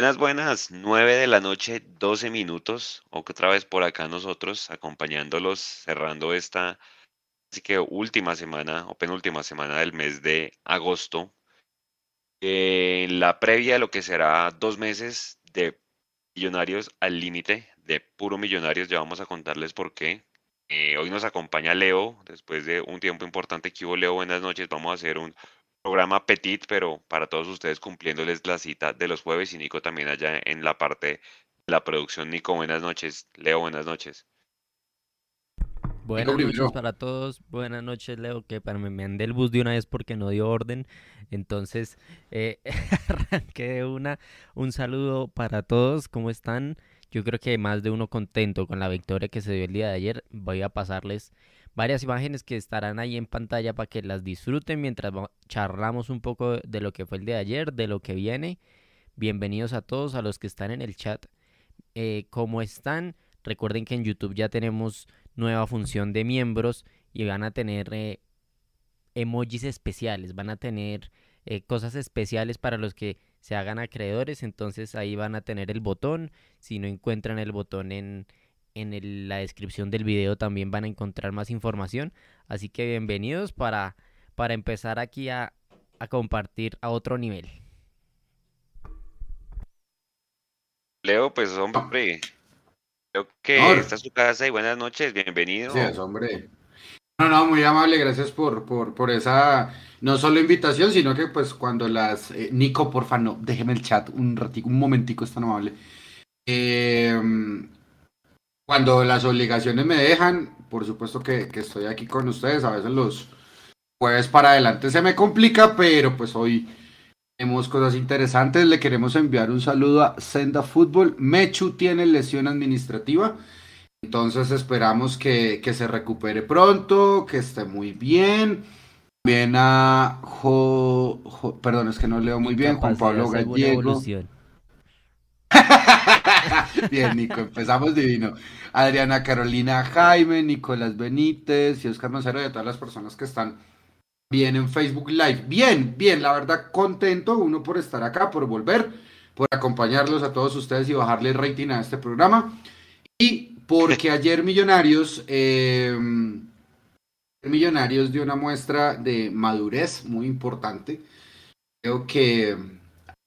Buenas, buenas, 9 de la noche, 12 minutos, otra vez por acá nosotros, acompañándolos, cerrando esta, así que última semana o penúltima semana del mes de agosto, en la previa de lo que será dos meses de Millonarios al límite, de puro Millonarios, ya vamos a contarles por qué. Eh, hoy nos acompaña Leo, después de un tiempo importante que hubo. Leo, buenas noches, vamos a hacer un programa petit, pero para todos ustedes cumpliéndoles la cita de los jueves y Nico también allá en la parte de la producción. Nico, buenas noches. Leo, buenas noches. Buenas noches para todos, buenas noches Leo, que para me mandé el bus de una vez porque no dio orden, entonces eh, arranqué de una, un saludo para todos, ¿cómo están? Yo creo que más de uno contento con la victoria que se dio el día de ayer, voy a pasarles varias imágenes que estarán ahí en pantalla para que las disfruten mientras charlamos un poco de lo que fue el de ayer, de lo que viene. Bienvenidos a todos, a los que están en el chat. Eh, ¿Cómo están? Recuerden que en YouTube ya tenemos nueva función de miembros y van a tener eh, emojis especiales, van a tener eh, cosas especiales para los que se hagan acreedores, entonces ahí van a tener el botón, si no encuentran el botón en, en la descripción del video también van a encontrar más información. Así que bienvenidos para, para empezar aquí a, compartir a otro nivel. Leo, pues hombre, creo que esta es su casa y buenas noches, bienvenido. Sí, hombre. No, no, muy amable, gracias por, por, por esa, no solo invitación, sino que pues cuando las, eh, Nico, porfa, no, déjeme el chat un ratico, un momentico, es tan amable. Eh, cuando las obligaciones me dejan, por supuesto que, estoy aquí con ustedes. A veces los jueves para adelante se me complica, pero pues hoy tenemos cosas interesantes. Le queremos enviar un saludo a Senda Fútbol. Mechu tiene lesión administrativa. Entonces esperamos que, se recupere pronto, que esté muy bien. Bien a perdón, es que no leo muy bien, Juan Pablo Gallego. bien, Nico, empezamos divino. Adriana Carolina Jaime, Nicolás Benítez y Oscar Mancero y a todas las personas que están bien en Facebook Live. Bien, bien, la verdad contento, uno por estar acá, por volver, por acompañarlos a todos ustedes y bajarle rating a este programa. Y porque ayer Millonarios, em, Millonarios dio una muestra de madurez muy importante. Creo que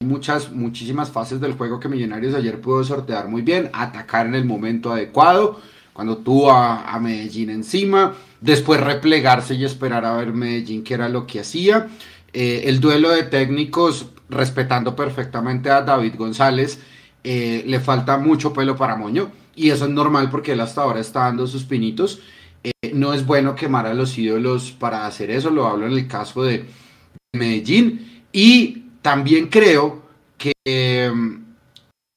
muchas, muchísimas fases del juego que Millonarios ayer pudo sortear muy bien, atacar en el momento adecuado, cuando tuvo a, Medellín encima, después replegarse y esperar a ver Medellín qué era lo que hacía. Eh, el duelo de técnicos, respetando perfectamente a David González, eh, le falta mucho pelo para moño y eso es normal porque él hasta ahora está dando sus pinitos. Eh, no es bueno quemar a los ídolos para hacer eso, lo hablo en el caso de Medellín. Y también creo que em,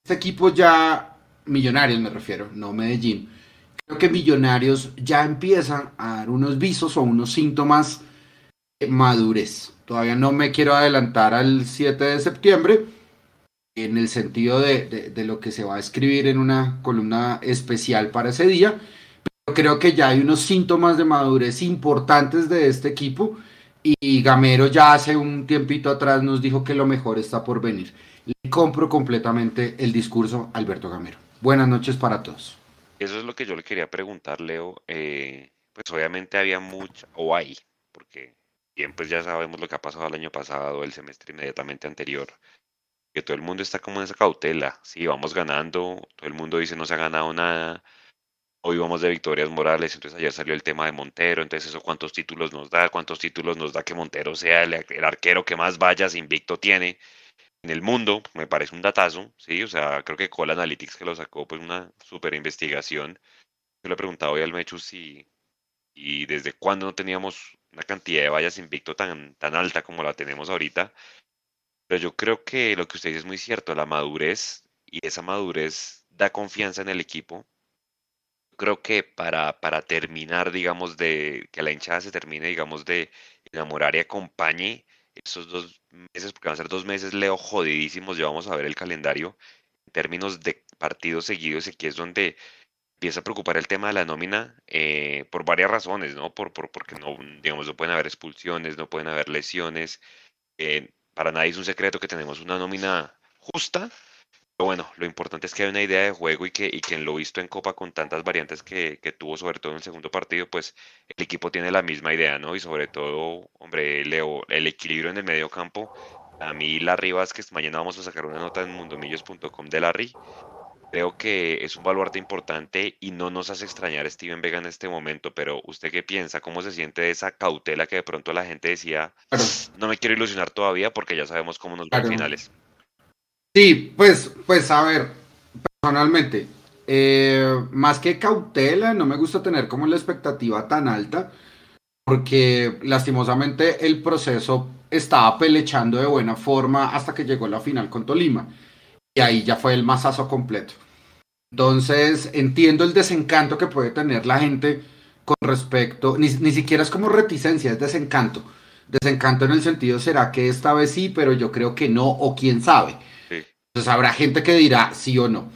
este equipo ya, Millonarios me refiero, no Medellín, creo que Millonarios ya empiezan a dar unos visos o unos síntomas de madurez. Todavía no me quiero adelantar al 7 de septiembre en el sentido de, de lo que se va a escribir en una columna especial para ese día, pero creo que ya hay unos síntomas de madurez importantes de este equipo y Gamero ya hace un tiempito atrás nos dijo que lo mejor está por venir. Le compro completamente el discurso Alberto Gamero. Buenas noches para todos. Eso es lo que yo le quería preguntar, Leo. Eh, pues obviamente había mucha, o hay, porque bien, pues ya sabemos lo que ha pasado el año pasado, el semestre inmediatamente anterior, que todo el mundo está como en esa cautela. Sí, vamos ganando, todo el mundo dice no se ha ganado nada, Hoy vamos de victorias morales, entonces ayer salió el tema de Montero, entonces eso cuántos títulos nos da, cuántos títulos nos da que Montero sea el, arquero que más vallas invicto tiene en el mundo, me parece un datazo, sí, o sea, creo que Cole Analytics que lo sacó, pues una super investigación. Yo le he preguntado hoy al Mechu si y desde cuándo no teníamos una cantidad de vallas invicto tan, tan alta como la tenemos ahorita. Pero yo creo que lo que usted dice es muy cierto, la madurez y esa madurez da confianza en el equipo creo que para, para terminar, digamos, de que la hinchada se termine, digamos, de enamorar y acompañe esos dos meses, porque van a ser dos meses, leo jodidísimos, ya vamos a ver el calendario en términos de partidos seguidos, y aquí es donde empieza a preocupar el tema de la nómina eh, por varias razones, ¿no? Por, por, porque no, digamos, no pueden haber expulsiones, no pueden haber lesiones. Eh, para nadie es un secreto que tenemos una nómina justa, bueno, lo importante es que hay una idea de juego y que, y que en lo visto en Copa con tantas variantes que, que tuvo, sobre todo en el segundo partido, pues el equipo tiene la misma idea, ¿no? Y sobre todo, hombre, Leo, el equilibrio en el medio campo. A mí, Larry Vázquez, mañana vamos a sacar una nota en mundomillos.com de Larry. Creo que es un baluarte importante y no nos hace extrañar a Steven Vega en este momento, pero ¿usted qué piensa? ¿Cómo se siente de esa cautela que de pronto la gente decía, no me quiero ilusionar todavía porque ya sabemos cómo nos va a finales? Sí, pues, pues a ver, personalmente, eh, más que cautela, no me gusta tener como la expectativa tan alta, porque lastimosamente el proceso estaba pelechando de buena forma hasta que llegó la final con Tolima. Y ahí ya fue el masazo completo. Entonces, entiendo el desencanto que puede tener la gente con respecto, ni, ni siquiera es como reticencia, es desencanto. Desencanto en el sentido, ¿será que esta vez sí, pero yo creo que no, o quién sabe? Entonces habrá gente que dirá sí o no.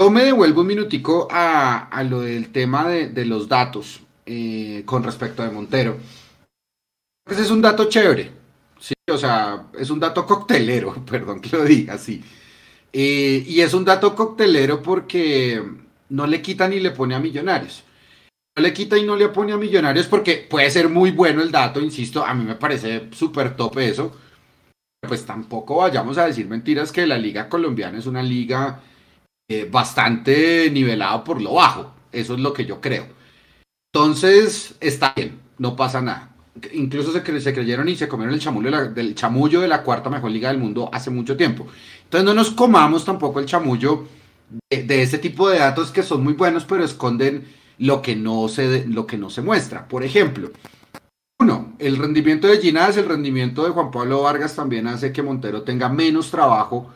Yo me devuelvo un minutico a, lo del tema de, los datos eh, con respecto a Montero. Ese es un dato chévere, ¿sí? o sea, es un dato coctelero, perdón que lo diga así. Eh, y es un dato coctelero porque no le quita ni le pone a millonarios. No le quita y no le pone a millonarios porque puede ser muy bueno el dato, insisto, a mí me parece súper top eso pues tampoco vayamos a decir mentiras que la liga colombiana es una liga eh, bastante nivelada por lo bajo. Eso es lo que yo creo. Entonces, está bien, no pasa nada. Incluso se, creyeron y se comieron el chamullo, de la, del chamullo de la cuarta mejor liga del mundo hace mucho tiempo. Entonces no nos comamos tampoco el chamullo de, de ese tipo de datos que son muy buenos, pero esconden lo que no se, lo que no se muestra. Por ejemplo, uno, el rendimiento de Ginás, el rendimiento de Juan Pablo Vargas también hace que Montero tenga menos trabajo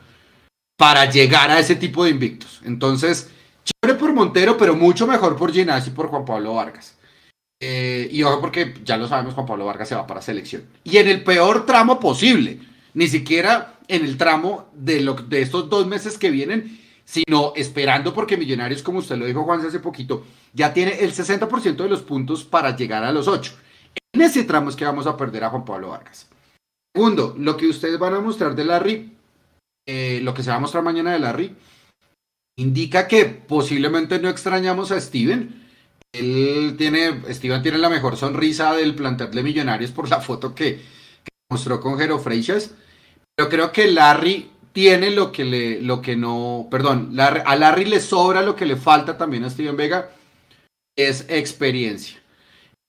para llegar a ese tipo de invictos. Entonces, chévere por Montero, pero mucho mejor por Ginás y por Juan Pablo Vargas. Eh, y ojo, porque ya lo sabemos, Juan Pablo Vargas se va para selección. Y en el peor tramo posible, ni siquiera en el tramo de, lo, de estos dos meses que vienen, sino esperando porque Millonarios, como usted lo dijo Juan hace poquito, ya tiene el 60% de los puntos para llegar a los 8. En ese tramo es que vamos a perder a Juan Pablo Vargas. Segundo, lo que ustedes van a mostrar de Larry, eh, lo que se va a mostrar mañana de Larry, indica que posiblemente no extrañamos a Steven. Él tiene, Steven tiene la mejor sonrisa del plantel de Millonarios por la foto que, mostró con Jero Freixas. Pero creo que Larry tiene lo que le, lo que no, perdón, a Larry le sobra lo que le falta también a Steven Vega, es experiencia.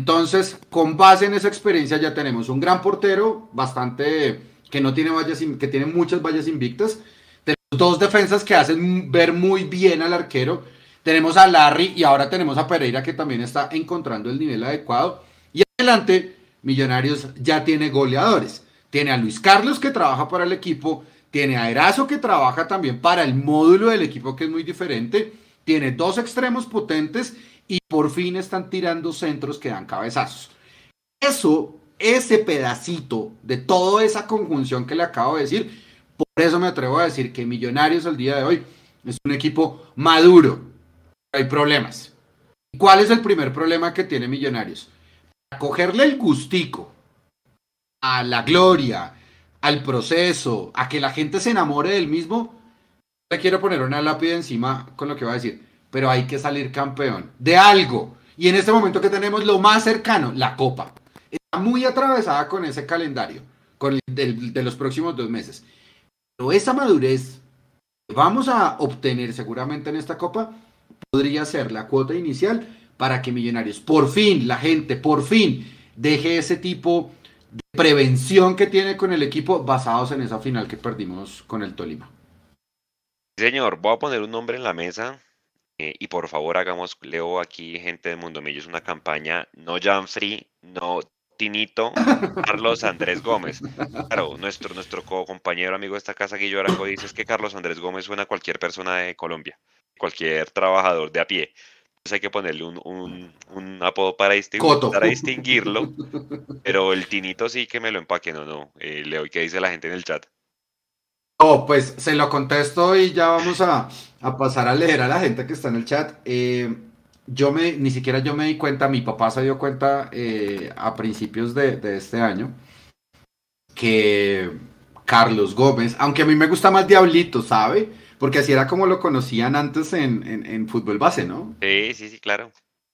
Entonces, con base en esa experiencia ya tenemos un gran portero, bastante que no tiene vallas, que tiene muchas vallas invictas. Tenemos dos defensas que hacen ver muy bien al arquero. Tenemos a Larry y ahora tenemos a Pereira que también está encontrando el nivel adecuado. Y adelante, Millonarios ya tiene goleadores. Tiene a Luis Carlos que trabaja para el equipo, tiene a Erazo que trabaja también para el módulo del equipo que es muy diferente, tiene dos extremos potentes y por fin están tirando centros que dan cabezazos. Eso, ese pedacito de toda esa conjunción que le acabo de decir, por eso me atrevo a decir que Millonarios al día de hoy es un equipo maduro. Hay problemas. ¿Cuál es el primer problema que tiene Millonarios? cogerle el gustico a la gloria, al proceso, a que la gente se enamore del mismo, le quiero poner una lápida encima con lo que va a decir pero hay que salir campeón de algo. Y en este momento que tenemos lo más cercano, la Copa. Está muy atravesada con ese calendario, con el de, los próximos dos meses. Pero esa madurez que vamos a obtener seguramente en esta Copa podría ser la cuota inicial para que Millonarios, por fin, la gente, por fin, deje ese tipo de prevención que tiene con el equipo basados en esa final que perdimos con el Tolima. Señor, voy a poner un nombre en la mesa eh, y por favor hagamos, leo aquí gente de Mundo Millos, una campaña, no Janfrey, no Tinito, Carlos Andrés Gómez. Claro, nuestro, nuestro compañero amigo de esta casa, Guillo Arango, dice que Carlos Andrés Gómez suena a cualquier persona de Colombia, cualquier trabajador de a pie. Entonces hay que ponerle un, un, apodo para, para, distinguirlo. Pero el Tinito sí que me lo empaque, no, no. Eh, leo, ¿qué dice la gente en el chat? Oh, pues se lo contesto y ya vamos a, pasar a leer a la gente que está en el chat. Eh, yo me, ni siquiera yo me di cuenta, mi papá se dio cuenta eh, a principios de, este año que Carlos Gómez, aunque a mí me gusta más Diablito, ¿sabe? Porque así era como lo conocían antes en, en, fútbol base, ¿no? Sí, sí, sí, claro.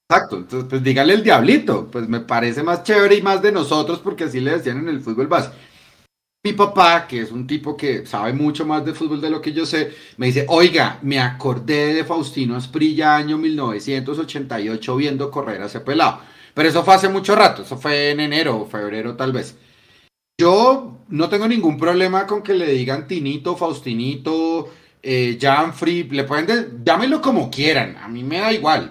Exacto, entonces pues dígale el Diablito, pues me parece más chévere y más de nosotros porque así le decían en el fútbol base. Mi papá, que es un tipo que sabe mucho más de fútbol de lo que yo sé, me dice, oiga, me acordé de Faustino Asprilla año 1988 viendo correr a ese pelado. Pero eso fue hace mucho rato, eso fue en enero o febrero tal vez. Yo no tengo ningún problema con que le digan Tinito, Faustinito, eh, Janfrey, le pueden, llámenlo como quieran, a mí me da igual.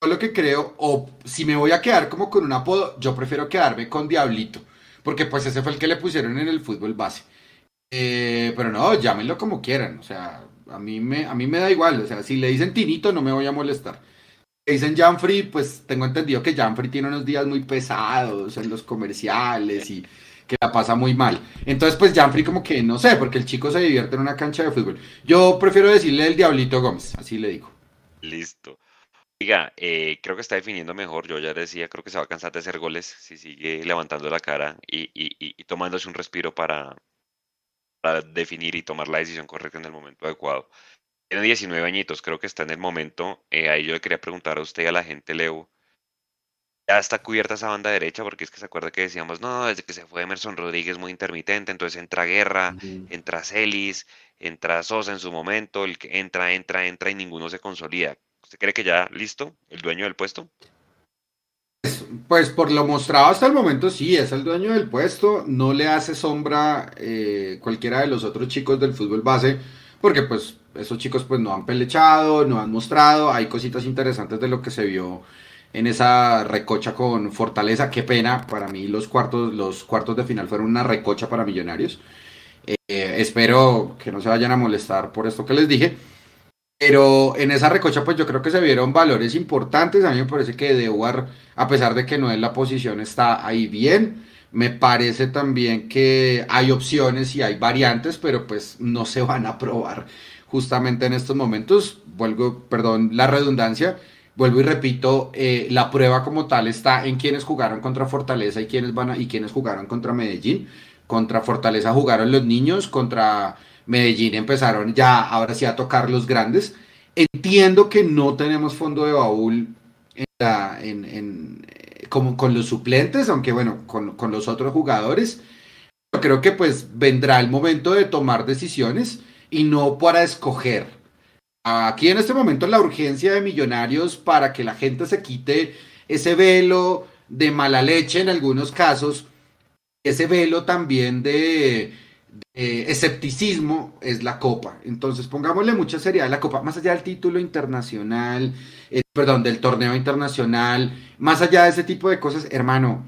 Yo lo que creo, o si me voy a quedar como con un apodo, yo prefiero quedarme con Diablito, porque pues ese fue el que le pusieron en el fútbol base. Eh, pero no, llámenlo como quieran, o sea, a mí, me, a mí me da igual, o sea, si le dicen Tinito no me voy a molestar. Si dicen Janfrey, pues tengo entendido que Janfrey tiene unos días muy pesados en los comerciales y que la pasa muy mal. Entonces, pues Janfrey como que no sé, porque el chico se divierte en una cancha de fútbol. Yo prefiero decirle el Diablito Gómez, así le digo. Listo. Oiga, eh, creo que está definiendo mejor. Yo ya decía, creo que se va a cansar de hacer goles si sigue levantando la cara y, y, tomándose un respiro para, para definir y tomar la decisión correcta en el momento adecuado. Tiene 19 añitos, creo que está en el momento. Eh, ahí yo le quería preguntar a usted, a la gente, Leo, ya está cubierta esa banda derecha, porque es que se acuerda que decíamos, no, desde que se fue Emerson Rodríguez muy intermitente, entonces entra Guerra, entra Celis, entra Sosa en su momento, el que entra, entra, entra y ninguno se consolida. ¿Usted cree que ya listo, el dueño del puesto? Pues, pues por lo mostrado hasta el momento sí, es el dueño del puesto, no le hace sombra eh, cualquiera de los otros chicos del fútbol base, porque pues esos chicos pues no han pelechado, no han mostrado, hay cositas interesantes de lo que se vio en esa recocha con Fortaleza. Qué pena, para mí los cuartos, los cuartos de final fueron una recocha para Millonarios. Eh, espero que no se vayan a molestar por esto que les dije. Pero en esa recocha, pues yo creo que se vieron valores importantes. A mí me parece que Dewar, a pesar de que no es la posición, está ahí bien. Me parece también que hay opciones y hay variantes, pero pues no se van a probar justamente en estos momentos. Vuelvo, perdón, la redundancia vuelvo y repito, eh, la prueba como tal está en quienes jugaron contra Fortaleza y quienes van y quienes jugaron contra Medellín. Contra Fortaleza jugaron los niños, contra Medellín empezaron ya ahora sí a tocar los grandes. Entiendo que no tenemos fondo de baúl en eh, como con los suplentes, aunque bueno, con, con los otros jugadores. Yo creo que pues vendrá el momento de tomar decisiones y no para escoger Aquí en este momento la urgencia de millonarios para que la gente se quite ese velo de mala leche en algunos casos, ese velo también de, escepticismo es la copa. Entonces pongámosle mucha seriedad a la copa, más allá del título internacional, eh, perdón, del torneo internacional, más allá de ese tipo de cosas, hermano,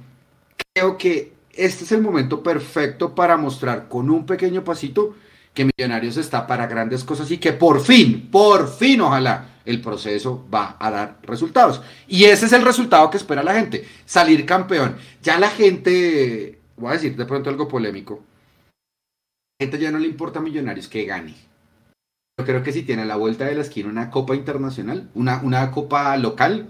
creo que este es el momento perfecto para mostrar con un pequeño pasito que Millonarios está para grandes cosas y que por fin, por fin, ojalá el proceso va a dar resultados. Y ese es el resultado que espera la gente, salir campeón. Ya la gente, voy a decir de pronto algo polémico, gente ya no le importa a Millonarios que gane. Yo creo que si tiene a la vuelta de la esquina una copa internacional, una, una copa local,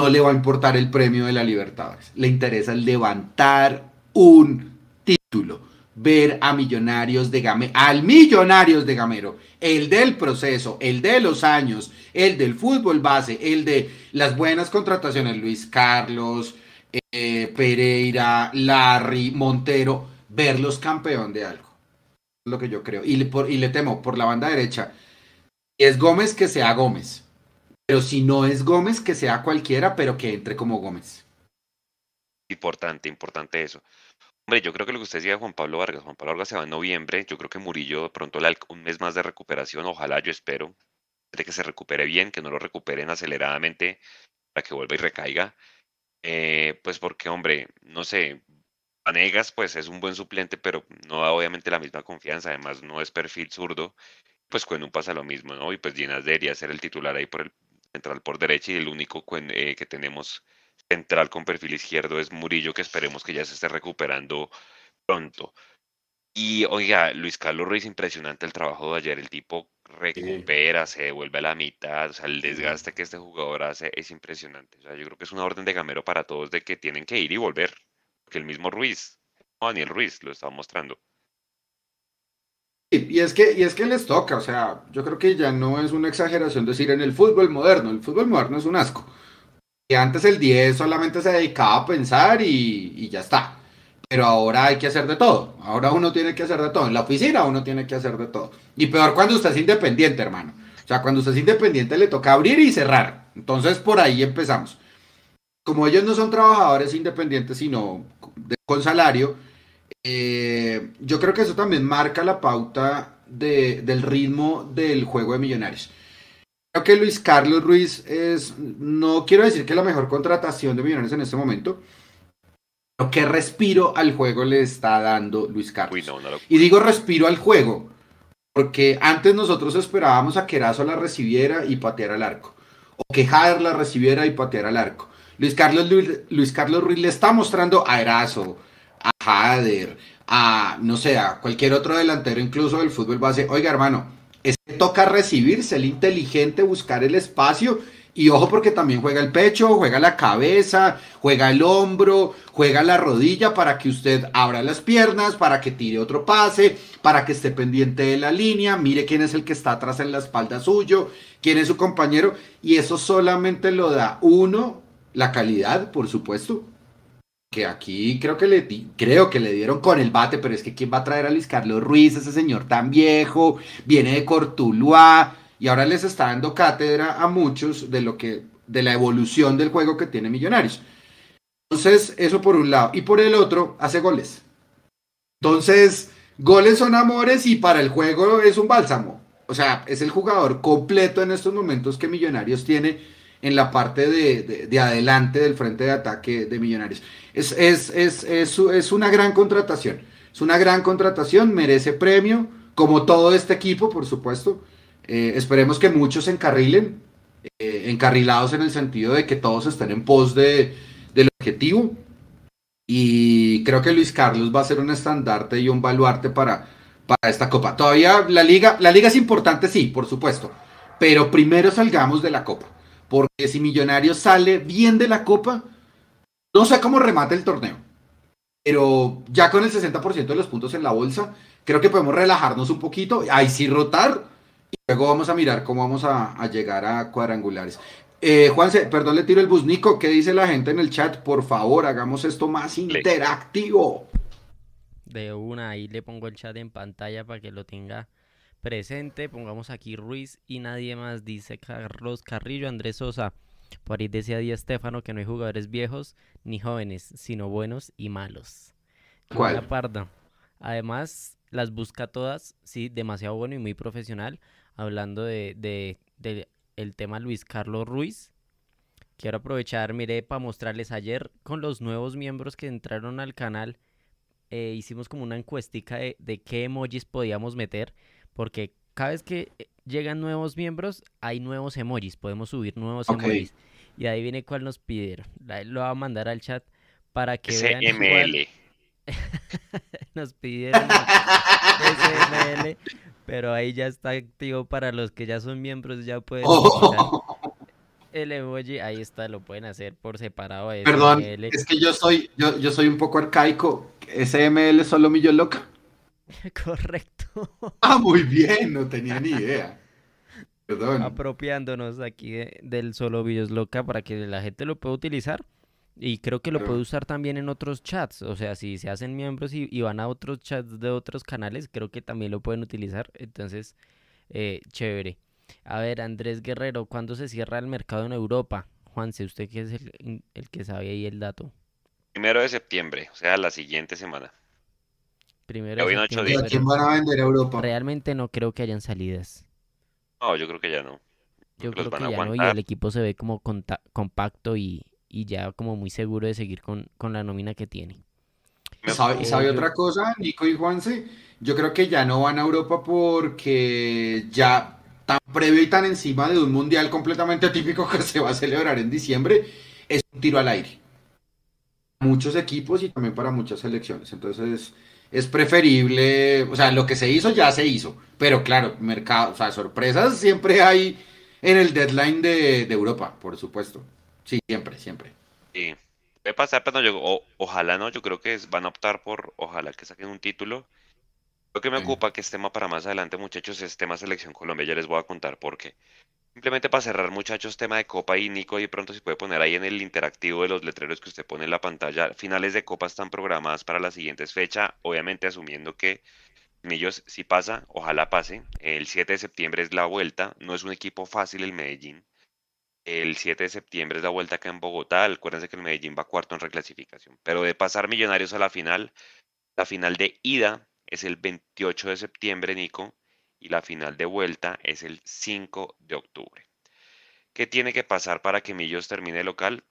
no le va a importar el premio de la Libertadores. Le interesa levantar un título ver a Millonarios de Gamero, al Millonarios de Gamero, el del proceso, el de los años, el del fútbol base, el de las buenas contrataciones, Luis Carlos, eh, Pereira, Larry, Montero, verlos campeón de algo. Lo que yo creo. Y le, y le temo por la banda derecha. Es Gómez que sea Gómez. Pero si no es Gómez, que sea cualquiera, pero que entre como Gómez. Importante, importante eso. Hombre, yo creo que lo que usted decía de Juan Pablo Vargas, Juan Pablo Vargas se va en noviembre, yo creo que Murillo pronto un mes más de recuperación, ojalá yo espero, de que se recupere bien, que no lo recuperen aceleradamente para que vuelva y recaiga, eh, pues porque, hombre, no sé, Vanegas pues es un buen suplente, pero no da obviamente la misma confianza, además no es perfil zurdo, pues un pasa lo mismo, ¿no? Y pues Ginas debería ser el titular ahí por el central por derecha y el único eh, que tenemos central con perfil izquierdo es Murillo, que esperemos que ya se esté recuperando pronto. Y oiga, Luis Carlos Ruiz, impresionante el trabajo de ayer. El tipo recupera, se devuelve a la mitad. O sea, el desgaste que este jugador hace es impresionante. O sea, yo creo que es una orden de gamero para todos de que tienen que ir y volver. Que el mismo Ruiz, Daniel Ruiz, lo está mostrando. Y es, que, y es que les toca, o sea, yo creo que ya no es una exageración decir en el fútbol moderno, el fútbol moderno es un asco. Y antes el 10 solamente se dedicaba a pensar y, y ya está. Pero ahora hay que hacer de todo. Ahora uno tiene que hacer de todo. En la oficina uno tiene que hacer de todo. Y peor cuando usted es independiente, hermano. O sea, cuando usted es independiente le toca abrir y cerrar. Entonces por ahí empezamos. Como ellos no son trabajadores independientes, sino con salario, eh, yo creo que eso también marca la pauta de, del ritmo del juego de millonarios. Creo que Luis Carlos Ruiz es, no quiero decir que la mejor contratación de millonarios en este momento, pero qué respiro al juego le está dando Luis Carlos. Y digo respiro al juego, porque antes nosotros esperábamos a que Erazo la recibiera y pateara al arco, o que Jader la recibiera y pateara al arco. Luis Carlos, Luis, Carlos Ruiz le está mostrando a Erazo, a Jader, a, no sé, a cualquier otro delantero, incluso del fútbol base, oiga hermano, es que toca recibir, ser inteligente, buscar el espacio y ojo porque también juega el pecho, juega la cabeza, juega el hombro, juega la rodilla para que usted abra las piernas, para que tire otro pase, para que esté pendiente de la línea, mire quién es el que está atrás en la espalda suyo, quién es su compañero. Y eso solamente lo da uno, la calidad, por supuesto, que aquí creo que le creo que le dieron con el bate, pero es que quién va a traer a Luis Carlos Ruiz, ese señor tan viejo, viene de Cortuluá y ahora les está dando cátedra a muchos de lo que de la evolución del juego que tiene Millonarios. Entonces, eso por un lado y por el otro hace goles. Entonces, goles son amores y para el juego es un bálsamo. O sea, es el jugador completo en estos momentos que Millonarios tiene en la parte de, adelante del frente de ataque de Millonarios. Es, es, es, es, una gran contratación. Es una gran contratación, merece premio, como todo este equipo, por supuesto. Eh, esperemos que muchos encarrilen, eh, encarrilados en el sentido de que todos estén en pos de, del objetivo. Y creo que Luis Carlos va a ser un estandarte y un baluarte para, para esta copa. Todavía la liga, la liga es importante, sí, por supuesto. Pero primero salgamos de la copa. Porque si Millonarios sale bien de la Copa, no sé cómo remate el torneo. Pero ya con el 60% de los puntos en la bolsa, creo que podemos relajarnos un poquito. Ahí sí rotar. Y luego vamos a mirar cómo vamos a, llegar a cuadrangulares. Eh, Juanse, perdón, le tiro el busnico. ¿Qué dice la gente en el chat? Por favor, hagamos esto más interactivo. De una, ahí le pongo el chat en pantalla para que lo tenga presente. Pongamos aquí Ruiz y nadie más. Dice Carlos Carrillo, Andrés Sosa. Por ahí decía Díaz Estefano que no hay jugadores viejos ni jóvenes, sino buenos y malos. ¿Cuál? Parda. Además, las busca todas, sí, demasiado bueno y muy profesional. Hablando de, de, el tema Luis Carlos Ruiz. Quiero aprovechar, mire, para mostrarles ayer con los nuevos miembros que entraron al canal. Eh, hicimos como una encuestica de, de qué emojis podíamos meter porque cada vez que eh, llegan nuevos miembros, hay nuevos emojis, podemos subir nuevos emojis. Y ahí viene cuál nos pidieron. Lo va a mandar al chat para que SML. nos pidieron SML, pero ahí ya está activo para los que ya son miembros, ya pueden oh. el emoji, ahí está, lo pueden hacer por separado. Perdón, es que yo soy, yo, yo soy un poco arcaico. SML solo mi yo loca. Correcto. Ah, muy bien, no tenía ni idea. Perdón. Apropiándonos aquí del solo Videos Loca para que la gente lo pueda utilizar. Y creo que lo puede usar también en otros chats. O sea, si se hacen miembros y, van a otros chats de otros canales, creo que también lo pueden utilizar. Entonces, eh, chévere. A ver, Andrés Guerrero, ¿cuándo se cierra el mercado en Europa? Juanse, usted que es el, el que sabe ahí el dato. Primero de septiembre, o sea, la siguiente semana. Primero quién van a vender a Europa? Realmente no creo que hayan salidas. No, yo creo que ya no. Yo, creo que ya no y el equipo se ve como compacto y, ya como muy seguro de seguir con, la nómina que tiene. ¿Y sabe, sabe otra cosa, Nico y Juanse? Yo creo que ya no van a Europa porque ya tan previo y tan encima de un mundial completamente típico que se va a celebrar en diciembre, es un tiro al aire. Muchos equipos y también para muchas selecciones. Entonces, es preferible, o sea, lo que se hizo ya se hizo, pero claro, mercado, o sea, sorpresas siempre hay en el deadline de, Europa, por supuesto. Sí, siempre, siempre. Sí, puede pasar, pero yo, ojalá no, yo creo que van a optar por, ojalá que saquen un título Lo que me Sí. ocupa, que es tema para más adelante, muchachos, es tema Selección Colombia. Ya les voy a contar por qué. Simplemente para cerrar, muchachos, tema de Copa y Nico, y pronto se puede poner ahí en el interactivo de los letreros que usted pone en la pantalla. Finales de Copa están programadas para las siguientes fechas, obviamente asumiendo que Millos si pasa, ojalá pase. El 7 de septiembre es la vuelta, no es un equipo fácil el Medellín. El 7 de septiembre es la vuelta acá en Bogotá. Acuérdense que el Medellín va cuarto en reclasificación. Pero de pasar Millonarios a la final, la final de ida es el 28 de septiembre, Nico, y la final de vuelta es el 5 de octubre. ¿Qué tiene que pasar para que Millos termine local?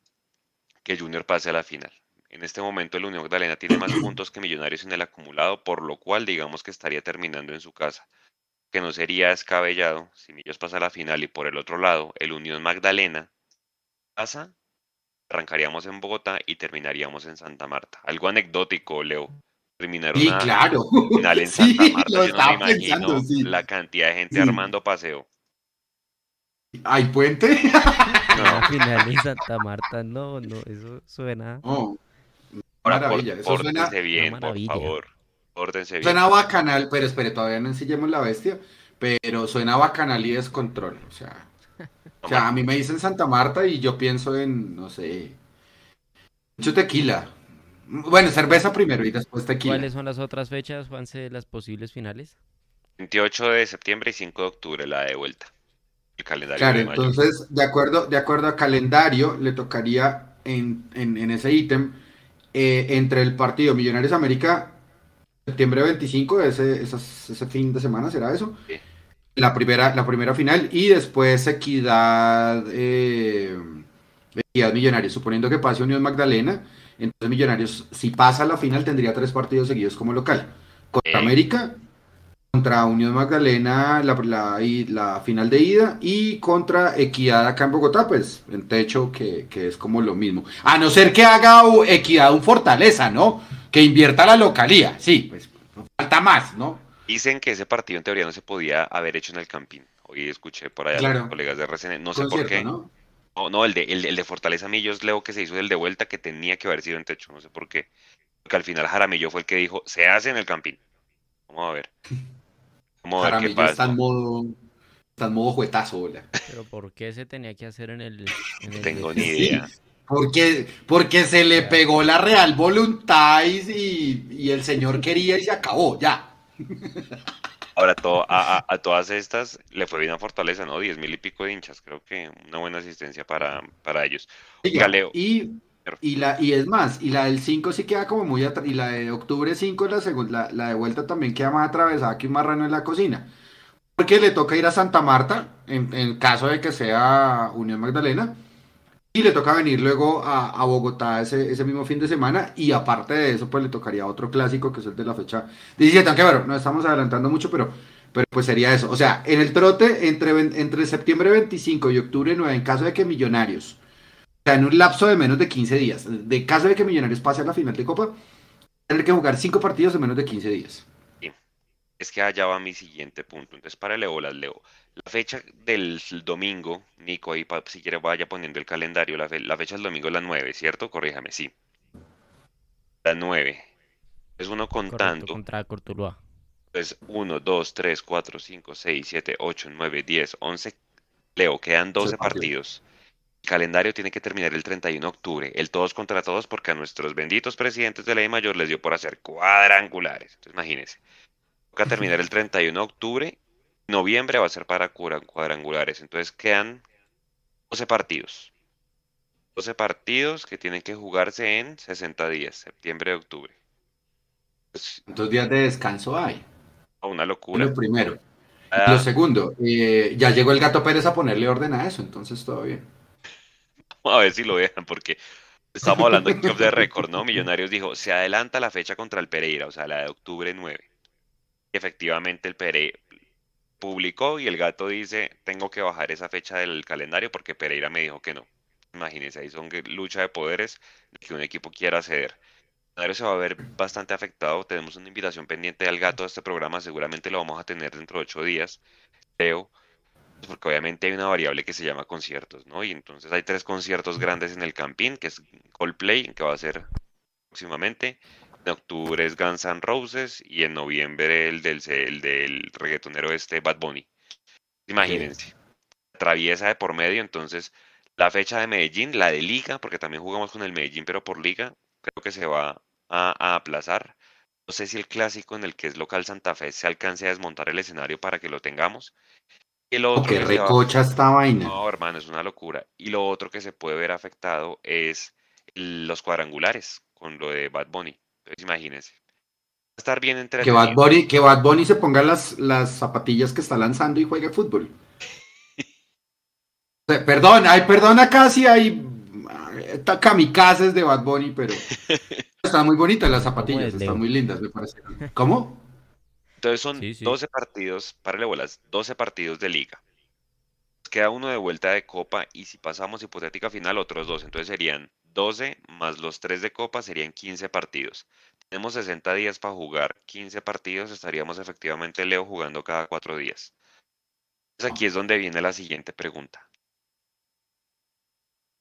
Que Junior pase a la final. En este momento el Unión Magdalena tiene más puntos que Millonarios en el acumulado, por lo cual digamos que estaría terminando en su casa. Que no sería descabellado si Millos pasa a la final y por el otro lado el Unión Magdalena pasa, arrancaríamos en Bogotá y terminaríamos en Santa Marta. Algo anecdótico, Leo. Terminar Sí, una claro. final en Santa Marta, lo yo no me imagino sí. la cantidad de gente Sí. armando paseo. ¿Hay puente? No, final en Santa Marta, no, no, eso suena. No. ahora Maravilla. por- Eso suena, pórtense bien, por favor. Pórtense bien. suena bacanal, pero espere, todavía no ensillemos la bestia. Pero suena bacanal y descontrol. O sea, o sea, a mí me dicen Santa Marta y yo pienso en, no sé, mucho tequila. Bueno, cerveza primero y después tequila. ¿Cuáles son las otras fechas, Juanse, de las posibles finales? 28 de septiembre y 5 de octubre, la de vuelta. El calendario Claro, de mayo. entonces, de acuerdo, de acuerdo a calendario, le tocaría en, en- en ese ítem eh, entre el partido Millonarios América, septiembre 25, ese, esas- ese fin de semana, ¿será eso? Sí. La primera, la primera final y después Equidad, eh, Equidad Millonarios, suponiendo que pase Unión Magdalena, entonces Millonarios, si pasa a la final, tendría tres partidos seguidos como local. Contra. América, contra Unión Magdalena la, la, y la final de ida y contra Equidad acá en Bogotá, pues en techo que, que es como lo mismo. A no ser que haga Equidad un Fortaleza, ¿no? Que invierta la localía, sí, pues falta más, ¿no? Dicen que ese partido en teoría no se podía haber hecho en el Campín. Hoy escuché por allá a los colegas de RCN. No sé por qué. ¿no? No, no, el de, el, de- el de Fortaleza Millos, leo que se hizo el de vuelta que tenía que haber sido en techo. No sé por qué. Porque al final Jaramillo fue el que dijo, se hace en el Campín. Vamos a ver. Vamos a ver qué Jaramillo está en modo, está en modo juetazo, hola. Pero ¿por qué se tenía que hacer en el... en No el tengo ni Sí. idea. Porque, porque se le pegó la Real Voluntad y, y el señor quería y se acabó, ya. Ahora, to- a, a- a todas estas le fue bien a Fortaleza, ¿no? Diez mil y pico de hinchas. Creo que una buena asistencia para, para ellos. Oiga, Leo. Y, y, la, y es más, y la del 5 sí queda como muy atrás, y la de octubre 5, la, la, la de vuelta también queda más atravesada que un marrano en la cocina. Porque le toca ir a Santa Marta, en, en caso de que sea Unión Magdalena, y le toca venir luego a, Bogotá ese, ese mismo fin de semana, y aparte de eso, pues le tocaría otro clásico, que es el de la fecha 17, aunque bueno, no estamos adelantando mucho, pero, pero pues sería eso. O sea, en el trote entre, entre septiembre 25 y octubre 9, en caso de que Millonarios o sea, en un lapso de menos de 15 días. De caso de que Millonarios pase a la final de Copa, tener que jugar 5 partidos en menos de 15 días. Es que allá va mi siguiente punto. Entonces, para Leo, las leo. La fecha del domingo, Nico, ahí pa- si quiere vaya poniendo el calendario. La, fe- la fecha del domingo es la 9, ¿cierto? Corríjame, sí. La 9. Es uno Correcto, contando. contra Cortuluá. Entonces, 1, 2, 3, 4, 5, 6, 7, 8, 9, 10, 11. Leo, quedan 12 partidos. partidos. El calendario tiene que terminar el 31 de octubre. El todos contra todos, porque a nuestros benditos presidentes de la I mayor les dio por hacer cuadrangulares. Entonces, imagínense. Toca terminar el 31 de octubre. Noviembre va a ser para cuadrangulares. Entonces, quedan 12 partidos. 12 partidos que tienen que jugarse en 60 días, septiembre octubre. Es ¿Cuántos días de descanso hay? una locura. Lo primero. Ah, Lo segundo, eh, ya llegó el gato Pérez a ponerle orden a eso, entonces todo bien. A ver si lo dejan, porque estamos hablando de Club de récord, ¿no? Millonarios dijo, se adelanta la fecha contra el Pereira, o sea, la de octubre 9. Y efectivamente el Pereira publicó y el gato dice, tengo que bajar esa fecha del calendario porque Pereira me dijo que no. Imagínense, ahí son lucha de poderes de que un equipo quiera ceder. Millonarios se va a ver bastante afectado. Tenemos una invitación pendiente al gato de este programa, seguramente lo vamos a tener dentro de ocho días, creo porque obviamente hay una variable que se llama conciertos, ¿no? Y entonces hay tres conciertos grandes en el Campín, que es Coldplay, que va a ser próximamente, En octubre es Guns N' Roses y en noviembre el del, el del reggaetonero este Bad Bunny. Imagínense. Atraviesa de por medio, entonces la fecha de Medellín, la de liga, porque también jugamos con el Medellín, pero por liga, creo que se va a, aplazar. No sé si el clásico en el que es local Santa Fe se alcance a desmontar el escenario para que lo tengamos. Y lo otro que recocha esta vaina. No, hermano, es una locura. Y lo otro que se puede ver afectado es los cuadrangulares con lo de Bad Bunny. Entonces imagínense. Estar bien entre que Bad Bunny, que Bad Bunny se ponga las, las zapatillas que está lanzando y juegue fútbol. perdón, ay, perdón acá si hay kamikazes de Bad Bunny, pero están muy bonitas las zapatillas, están muy lindas, me parece. ¿Cómo? Entonces son 12 partidos, para bolas, 12 partidos de liga. Queda uno de vuelta de copa y si pasamos hipotética final, otros dos. Entonces serían 12 más los 3 de copa serían 15 partidos. Tenemos 60 días para jugar 15 partidos, estaríamos efectivamente, Leo, jugando cada 4 días. Aquí es donde viene la siguiente pregunta.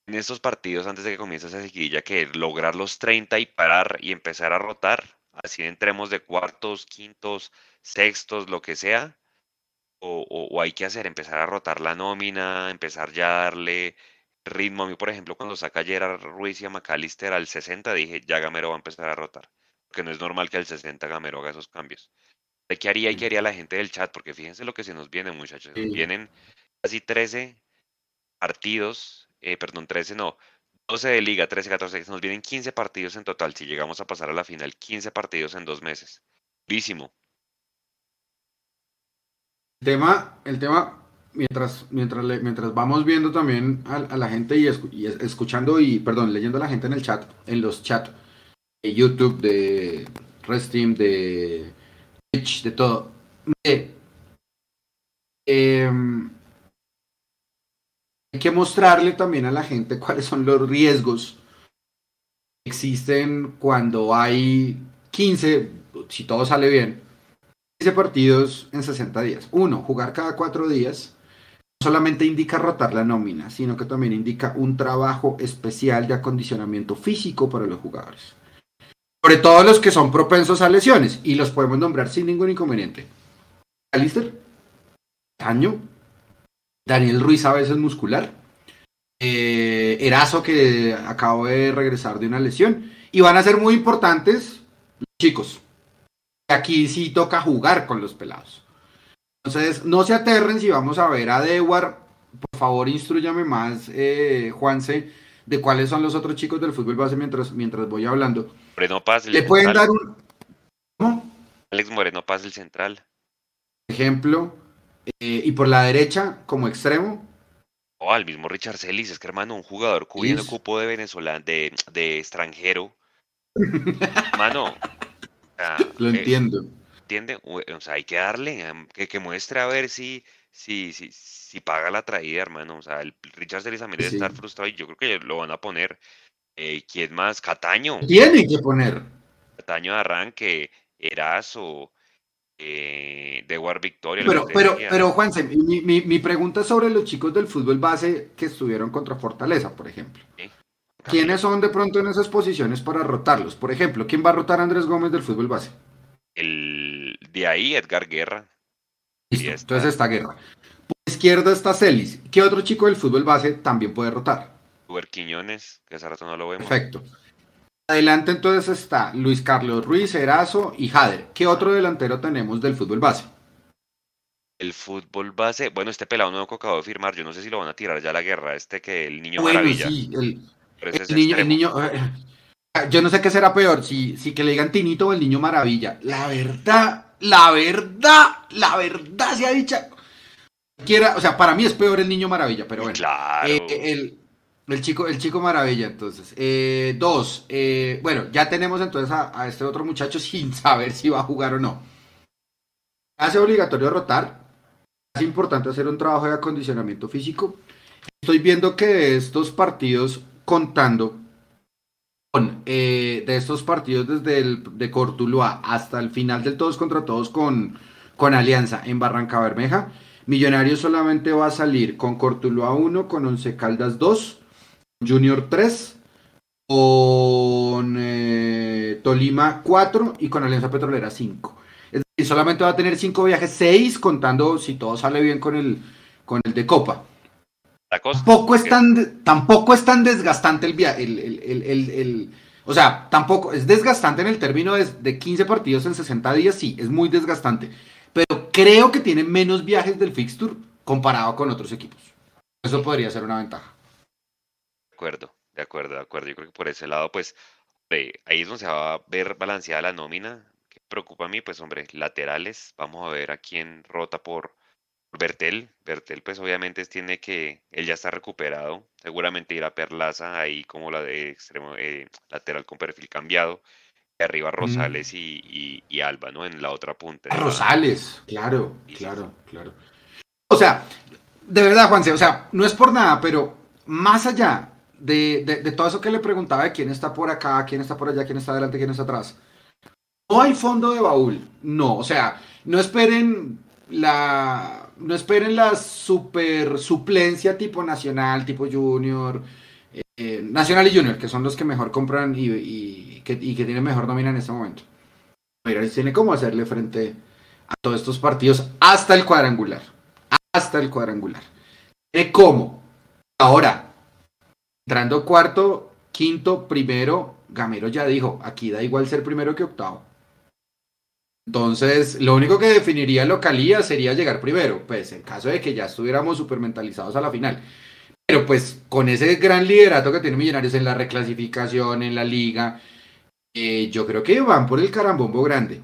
En estos partidos, antes de que comience esa seguidilla, que lograr los 30 y parar y empezar a rotar, así entremos de cuartos, quintos, sextos, lo que sea, o, o hay que hacer, empezar a rotar la nómina, empezar ya a darle ritmo. A mí, por ejemplo, cuando saca ayer a Ruiz y a McAllister al 60, dije, ya Gamero va a empezar a rotar. Porque no es normal que al 60 Gamero haga esos cambios. ¿Qué haría y qué haría la gente del chat? Porque fíjense lo que se nos viene, muchachos. vienen casi 13 partidos, eh, perdón, 13 no, 12 de liga, 13, 14, nos vienen 15 partidos en total. Si llegamos a pasar a la final, 15 partidos en dos meses. Durísimo. Tema, el tema mientras, mientras, mientras vamos viendo también a, la gente y, escuchando y, perdón, leyendo a la gente en el chat, en los chats de YouTube, de Resteam, de Twitch, de todo. Em, hay que mostrarle también a la gente cuáles son los riesgos que existen cuando hay 15, si todo sale bien, 15 partidos en 60 días. Uno, jugar cada cuatro días solamente indica rotar la nómina, sino que también indica un trabajo especial de acondicionamiento físico para los jugadores. Sobre todo los que son propensos a lesiones, y los podemos nombrar sin ningún inconveniente. Alister, Taño, Daniel Ruiz a veces muscular, eh, Erazo que acabó de regresar de una lesión, y van a ser muy importantes chicos. Aquí sí toca jugar con los pelados. Entonces, no se aterren si vamos a ver a Dewar. Por favor, instruyame más, eh, Juanse, de cuáles son los otros chicos del fútbol base mientras, mientras voy hablando. Moreno Paz. Le pueden dar un. ¿Cómo? Alex Moreno Paz, el central. Ejemplo. Eh, y por la derecha, como extremo. Oh, al mismo Richard Celis, es que hermano, un jugador cubriendo cupo de venezolano, de, de extranjero. Mano. Lo eh, entiendo entiende? O sea, hay que darle, em, que, que muestre a ver si, si, si, si paga la traída, hermano. O sea, el Richard Celis también debe estar frustrado y yo creo que lo van a poner. Eh, ¿Quién más? Cataño. Tiene que poner. Cataño de arranque, Erazo, eh, de War Victoria. Pero, pero, pero Juanse, mi, mi, mi, pregunta sobre los chicos del fútbol base que estuvieron contra Fortaleza, por ejemplo. ¿Quiénes son de pronto en esas posiciones para rotarlos? Por ejemplo, ¿quién va a rotar a Andrés Gómez del fútbol base? El, de ahí Edgar Guerra. entonces está Guerra. Por izquierda está Celis. ¿Qué otro chico del fútbol base también puede rotar? Uber Quiñones, que hace rato no lo vemos. Perfecto. Adelante entonces está Luis Carlos Ruiz, Erazo y Jader. ¿Qué otro delantero tenemos del fútbol base? El fútbol base, bueno, este pelado no ha acabo de firmar, yo no sé si lo van a tirar ya a la guerra, este que el niño maravilla. Sí, el, niño, el, niño, yo no sé qué será peor, si, si que le digan Tinito o el niño maravilla. La verdad, la verdad, la verdad se ha dicho. Quiera, o sea, para mí es peor el niño maravilla, pero bueno. Claro. Eh, el, chico, el chico maravilla, entonces. Eh, dos, eh, bueno, ya tenemos entonces a, este otro muchacho sin saber si va a jugar o no. Hace obligatorio rotar. Es importante hacer un trabajo de acondicionamiento físico. Estoy viendo que de estos partidos, contando, eh, de estos partidos desde el de Cortuluá hasta el final del todos contra todos con, con Alianza en Barranca Bermeja, Millonarios solamente va a salir con Cortuluá 1, con Once Caldas 2, Junior 3, con eh, Tolima 4 y con Alianza Petrolera 5. Es decir, solamente va a tener 5 viajes, 6 contando si todo sale bien con el, con el de Copa. Tampoco es, tan, tampoco es tan desgastante el viaje. El, o sea, tampoco es desgastante en el término de, de 15 partidos en 60 días, sí, es muy desgastante. Pero creo que tiene menos viajes del fixture comparado con otros equipos. Eso podría ser una ventaja. De acuerdo, de acuerdo, de acuerdo. Yo creo que por ese lado, pues, ahí es donde se va a ver balanceada la nómina. ¿Qué preocupa a mí? Pues, hombre, laterales. Vamos a ver a quién rota por Bertel. Bertel, pues, obviamente tiene que, él ya está recuperado. Seguramente irá a Perlaza ahí como la de extremo eh, lateral con perfil cambiado. Y arriba mm. Rosales y, y, Alba, ¿no? En la otra punta. Rosales, claro, claro, claro. O sea, de verdad, Juanse, o sea, no es por nada, pero más allá de, todo eso que le preguntaba de quién está por acá, quién está por allá, quién está adelante, quién está atrás, no hay fondo de baúl. No, o sea, no esperen la, no esperen la super suplencia tipo nacional, tipo junior, eh, nacional y junior, que son los que mejor compran y, que, tienen mejor nómina en este momento. Mira, tiene cómo hacerle frente a todos estos partidos hasta el cuadrangular hasta el cuadrangular. ¿De cómo? Ahora, entrando cuarto, quinto, primero, Gamero ya dijo, aquí da igual ser primero que octavo. Entonces, lo único que definiría localía sería llegar primero, pues en caso de que ya estuviéramos super mentalizados a la final. Pero pues con ese gran liderato que tiene Millonarios en la reclasificación, en la liga, eh, yo creo que van por el carambombo grande.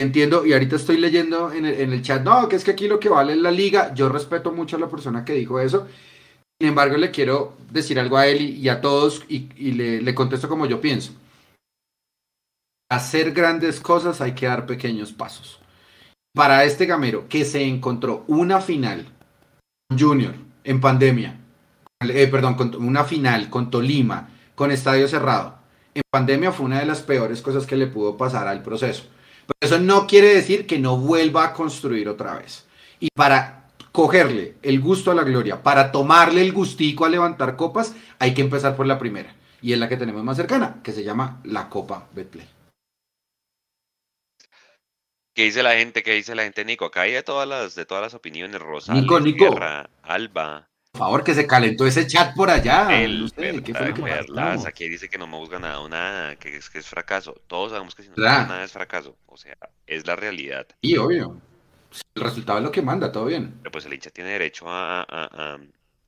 Entiendo, y ahorita estoy leyendo en el, chat, no, que es que aquí lo que vale es la liga. Yo respeto mucho a la persona que dijo eso. Sin embargo, le quiero decir algo a él y, a todos y, le, le, contesto como yo pienso. Hacer grandes cosas hay que dar pequeños pasos. Para este gamero que se encontró una final Junior en pandemia, eh, perdón, una final con Tolima, con estadio cerrado, en pandemia fue una de las peores cosas que le pudo pasar al proceso pero eso no quiere decir que no vuelva a construir otra vez. Y para cogerle el gusto a la gloria, para tomarle el gustico a levantar copas, hay que empezar por la primera. Y es la que tenemos más cercana, que se llama la Copa Betplay. ¿Qué dice la gente? ¿Qué dice la gente, Nico? Acá hay de todas las, de todas las opiniones. Rosales, Nico, Nico. Alba. Por favor, que se calentó ese chat por allá. El ¿qué fue que aquí dice que no hemos ganado nada, que es, que es fracaso. Todos sabemos que si no nada es fracaso. O sea, es la realidad. Y obvio. El resultado es lo que manda, todo bien. Pero pues el hincha tiene derecho a,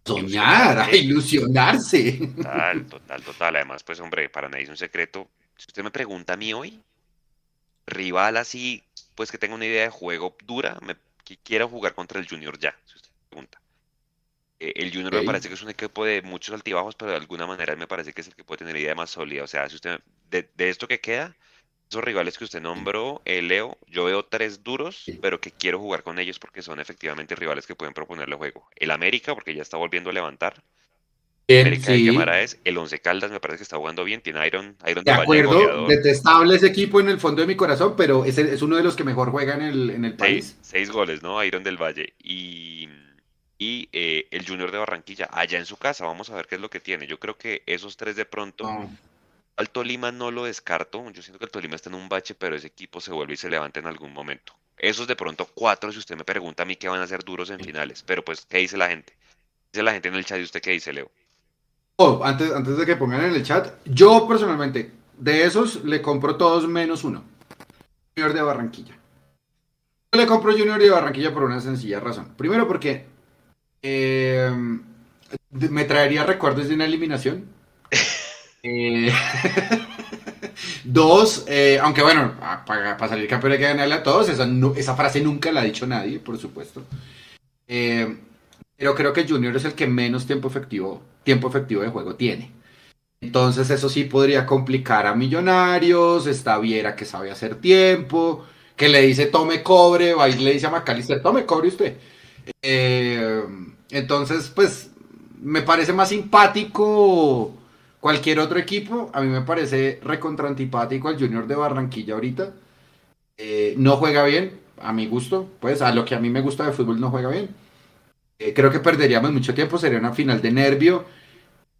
soñar, a ilusionarse. Total, total, total. Además, pues hombre, para nadie es un secreto. Si usted me pregunta a mí hoy, rival así, pues que tenga una idea de juego dura, me, que quiera jugar contra el Junior ya, si usted pregunta. Eh, el Junior me parece que es un equipo de muchos altibajos, pero de alguna manera me parece que es el que puede tener idea más sólida. O sea, si usted de, esto que queda, esos rivales que usted nombró, eh, Leo, yo veo tres duros, pero que quiero jugar con ellos porque son efectivamente rivales que pueden proponerle juego. El América, porque ya está volviendo a levantar. América de Guimaraes, el Once Caldas me parece que está jugando bien, tiene Iron, Iron de, de acuerdo, detestable ese equipo en el fondo de mi corazón, pero es, es uno de los que mejor juega en el, en el país. Seis, seis goles, ¿no? Iron del Valle. Y y eh, el Junior de Barranquilla allá en su casa. Vamos a ver qué es lo que tiene. Yo creo que esos tres de pronto, al Tolima no lo descarto. Yo siento que el Tolima está en un bache, pero ese equipo se vuelve y se levanta en algún momento. Esos de pronto cuatro, si usted me pregunta a mí qué van a ser duros en finales. Pero pues, ¿qué dice la gente? Dice la gente en el chat y usted qué dice, Leo. Oh, antes, antes de que pongan en el chat, yo personalmente, de esos le compro todos menos uno. Junior de Barranquilla. Yo le compro Junior de Barranquilla por una sencilla razón. Primero porque eh, me traería recuerdos de una eliminación. Eh, dos, eh, aunque bueno, para, salir campeón hay que ganarle a todos. Esa, esa, frase nunca la ha dicho nadie, por supuesto. pero creo que Junior es el que menos tiempo efectivo, tiempo efectivo de juego tiene. Entonces eso sí podría complicar a Millonarios, está Viera que sabe hacer tiempo, que le dice tome cobre, va y le dice a Macalister, tome cobre usted. Eh, entonces, pues, me parece más simpático cualquier otro equipo. A mí me parece recontra antipático el Junior de Barranquilla ahorita. Eh, no juega bien, a mi gusto. Pues, a lo que a mí me gusta de fútbol no juega bien. Eh, creo que perderíamos mucho tiempo. Sería una final de nervio.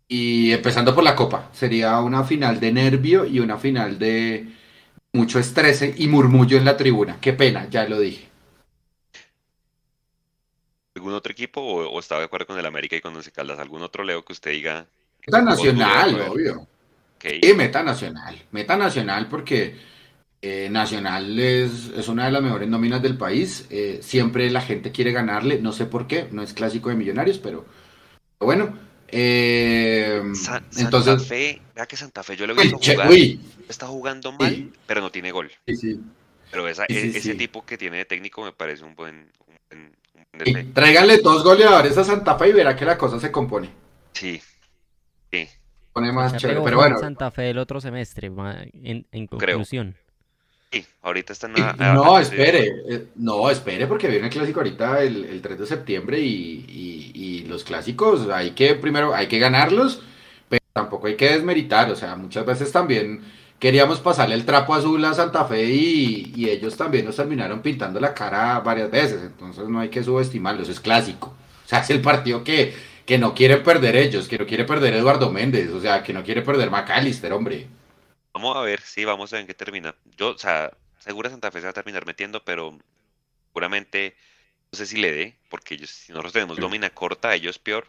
Y empezando por la Copa, sería una final de nervio y una final de mucho estrés y murmullo en la tribuna. Qué pena, ya lo dije. ¿Algún otro equipo o, o está de acuerdo con el América y con Once Caldas? ¿Algún otro Leo que usted diga? Meta nacional, obvio. Ok, Sí, meta nacional. Meta nacional porque eh, Nacional es, es una de las mejores nóminas del país. Eh, siempre la gente quiere ganarle, no sé por qué, no es clásico de millonarios, pero bueno. eh, Sa- Santa entonces, Fe, vea que Santa Fe yo lo he visto jugar, uy, está jugando mal, Sí. pero no tiene gol. sí, sí, Pero esa, Sí, sí, e- ese sí. tipo que tiene de técnico me parece un buen, un buen, un buen sí. DT. Tráiganle dos goleadores a Santa Fe y verá que la cosa se compone. Sí, sí, Pone más chévere. Pero bueno, Santa Fe el otro semestre, en, Creo. Ahorita están a- a- No, a- espere, eh, no, espere, porque viene el clásico ahorita el, el 3 de septiembre y, y- y los clásicos hay que primero, hay que ganarlos, pero tampoco hay que desmeritar, o sea, muchas veces también queríamos pasarle el trapo azul a Santa Fe y, y ellos también nos terminaron pintando la cara varias veces, entonces no hay que subestimarlos, es clásico, o sea, es el partido que, que no quieren perder ellos, que no quiere perder Eduardo Méndez, o sea, que no quiere perder McAllister, hombre. Vamos a ver, sí, vamos a ver en qué termina. Yo, o sea, segura Santa Fe se va a terminar metiendo, pero seguramente no sé si le dé, porque ellos, si nosotros tenemos nómina corta, ellos peor.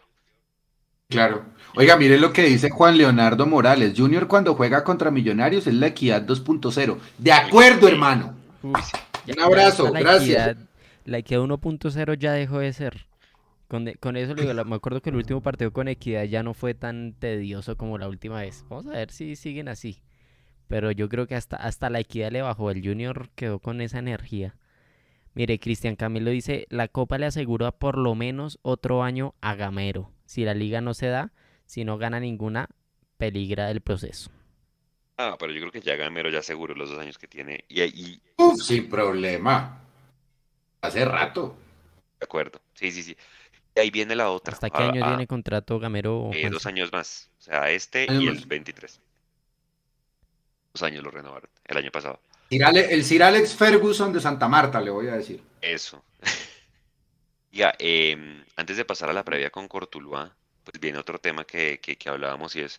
Claro. Oiga, mire lo que dice Juan Leonardo Morales. Junior cuando juega contra Millonarios es la equidad 2.0. De acuerdo, hermano. Uf, Un abrazo, la gracias. equidad- la equidad 1.0 ya dejó de ser. Con, de- con eso le digo, me acuerdo que el último partido con equidad ya no fue tan tedioso como la última vez. Vamos a ver si siguen así. Pero yo creo que hasta, hasta la equidad le bajó. El Junior quedó con esa energía. Mire, Cristian Camilo dice, la Copa le asegura por lo menos otro año a Gamero. Si la liga no se da, si no gana ninguna, peligra el proceso. Ah, pero yo creo que ya Gamero ya seguro los dos años que tiene. Y, y Uf, sin problema. Hace rato. de acuerdo, sí, sí, sí. Y ahí viene la otra. ¿Hasta qué ah, año ah, tiene contrato Gamero? eh, dos años más. O sea, este Años y el 23. Dos años lo renovaron el año pasado. El Sir Alex Ferguson de Santa Marta, le voy a decir. Eso. Ya, em, antes de pasar a la previa con Cortuluá, pues viene otro tema que, que, que hablábamos y es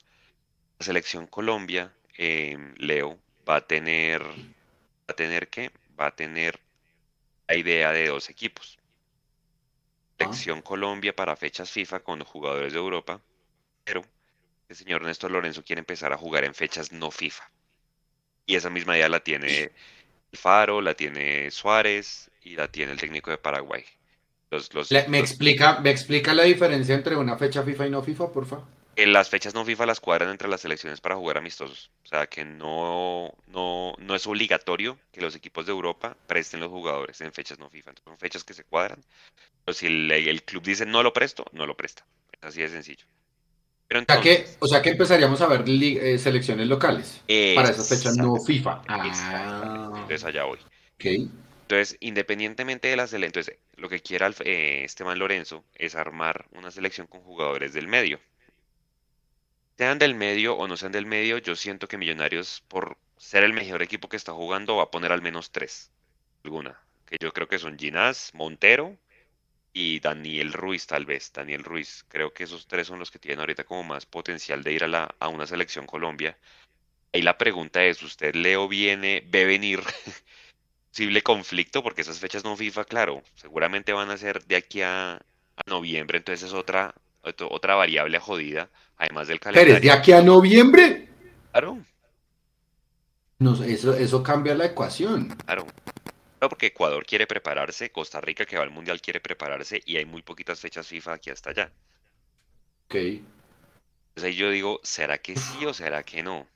la selección Colombia, em, Leo, va a tener, va a tener qué? Va a tener la idea de dos equipos. Selección Colombia para fechas FIFA con jugadores de Europa, pero el señor Néstor Lorenzo quiere empezar a jugar en fechas no FIFA. Y esa misma idea la tiene el Faro, la tiene Suárez y la tiene el técnico de Paraguay. Los, los, Le- ¿me, los- explica, ¿Me explica la diferencia entre una fecha FIFA y no FIFA, por favor? eh, las fechas no FIFA las cuadran entre las selecciones para jugar amistosos. O sea que no, no, no es obligatorio que los equipos de Europa presten los jugadores en fechas no FIFA. Entonces, son fechas que se cuadran. Pero si el, el club dice no lo presto, no lo presta. Es así de sencillo. Pero O sea que, o sea que empezaríamos a ver eh, selecciones locales para esas fechas no FIFA. Ah, Entonces allá voy. Entonces, independientemente de la selección, entonces, lo que quiera eh, Esteban Lorenzo es armar una selección con jugadores del medio. Sean del medio o no sean del medio, yo siento que Millonarios, por ser el mejor equipo que está jugando, va a poner al menos tres. Alguna. Que yo creo que son Ginás, Montero y Daniel Ruiz, tal vez. Daniel Ruiz. Creo que esos tres son los que tienen ahorita como más potencial de ir a, la, a una selección Colombia. Ahí la pregunta es, ¿usted Leo viene, ve venir posible conflicto? Porque esas fechas no FIFA, claro, seguramente van a ser de aquí a, a noviembre, entonces es otra, otra variable jodida, además del Pero de calendario. aquí a noviembre, Claro, no, eso, eso cambia la ecuación. claro. Porque Ecuador quiere prepararse, Costa Rica que va al Mundial quiere prepararse y hay muy poquitas fechas FIFA aquí hasta allá. Ok. Entonces ahí yo digo, ¿será que sí o será que no?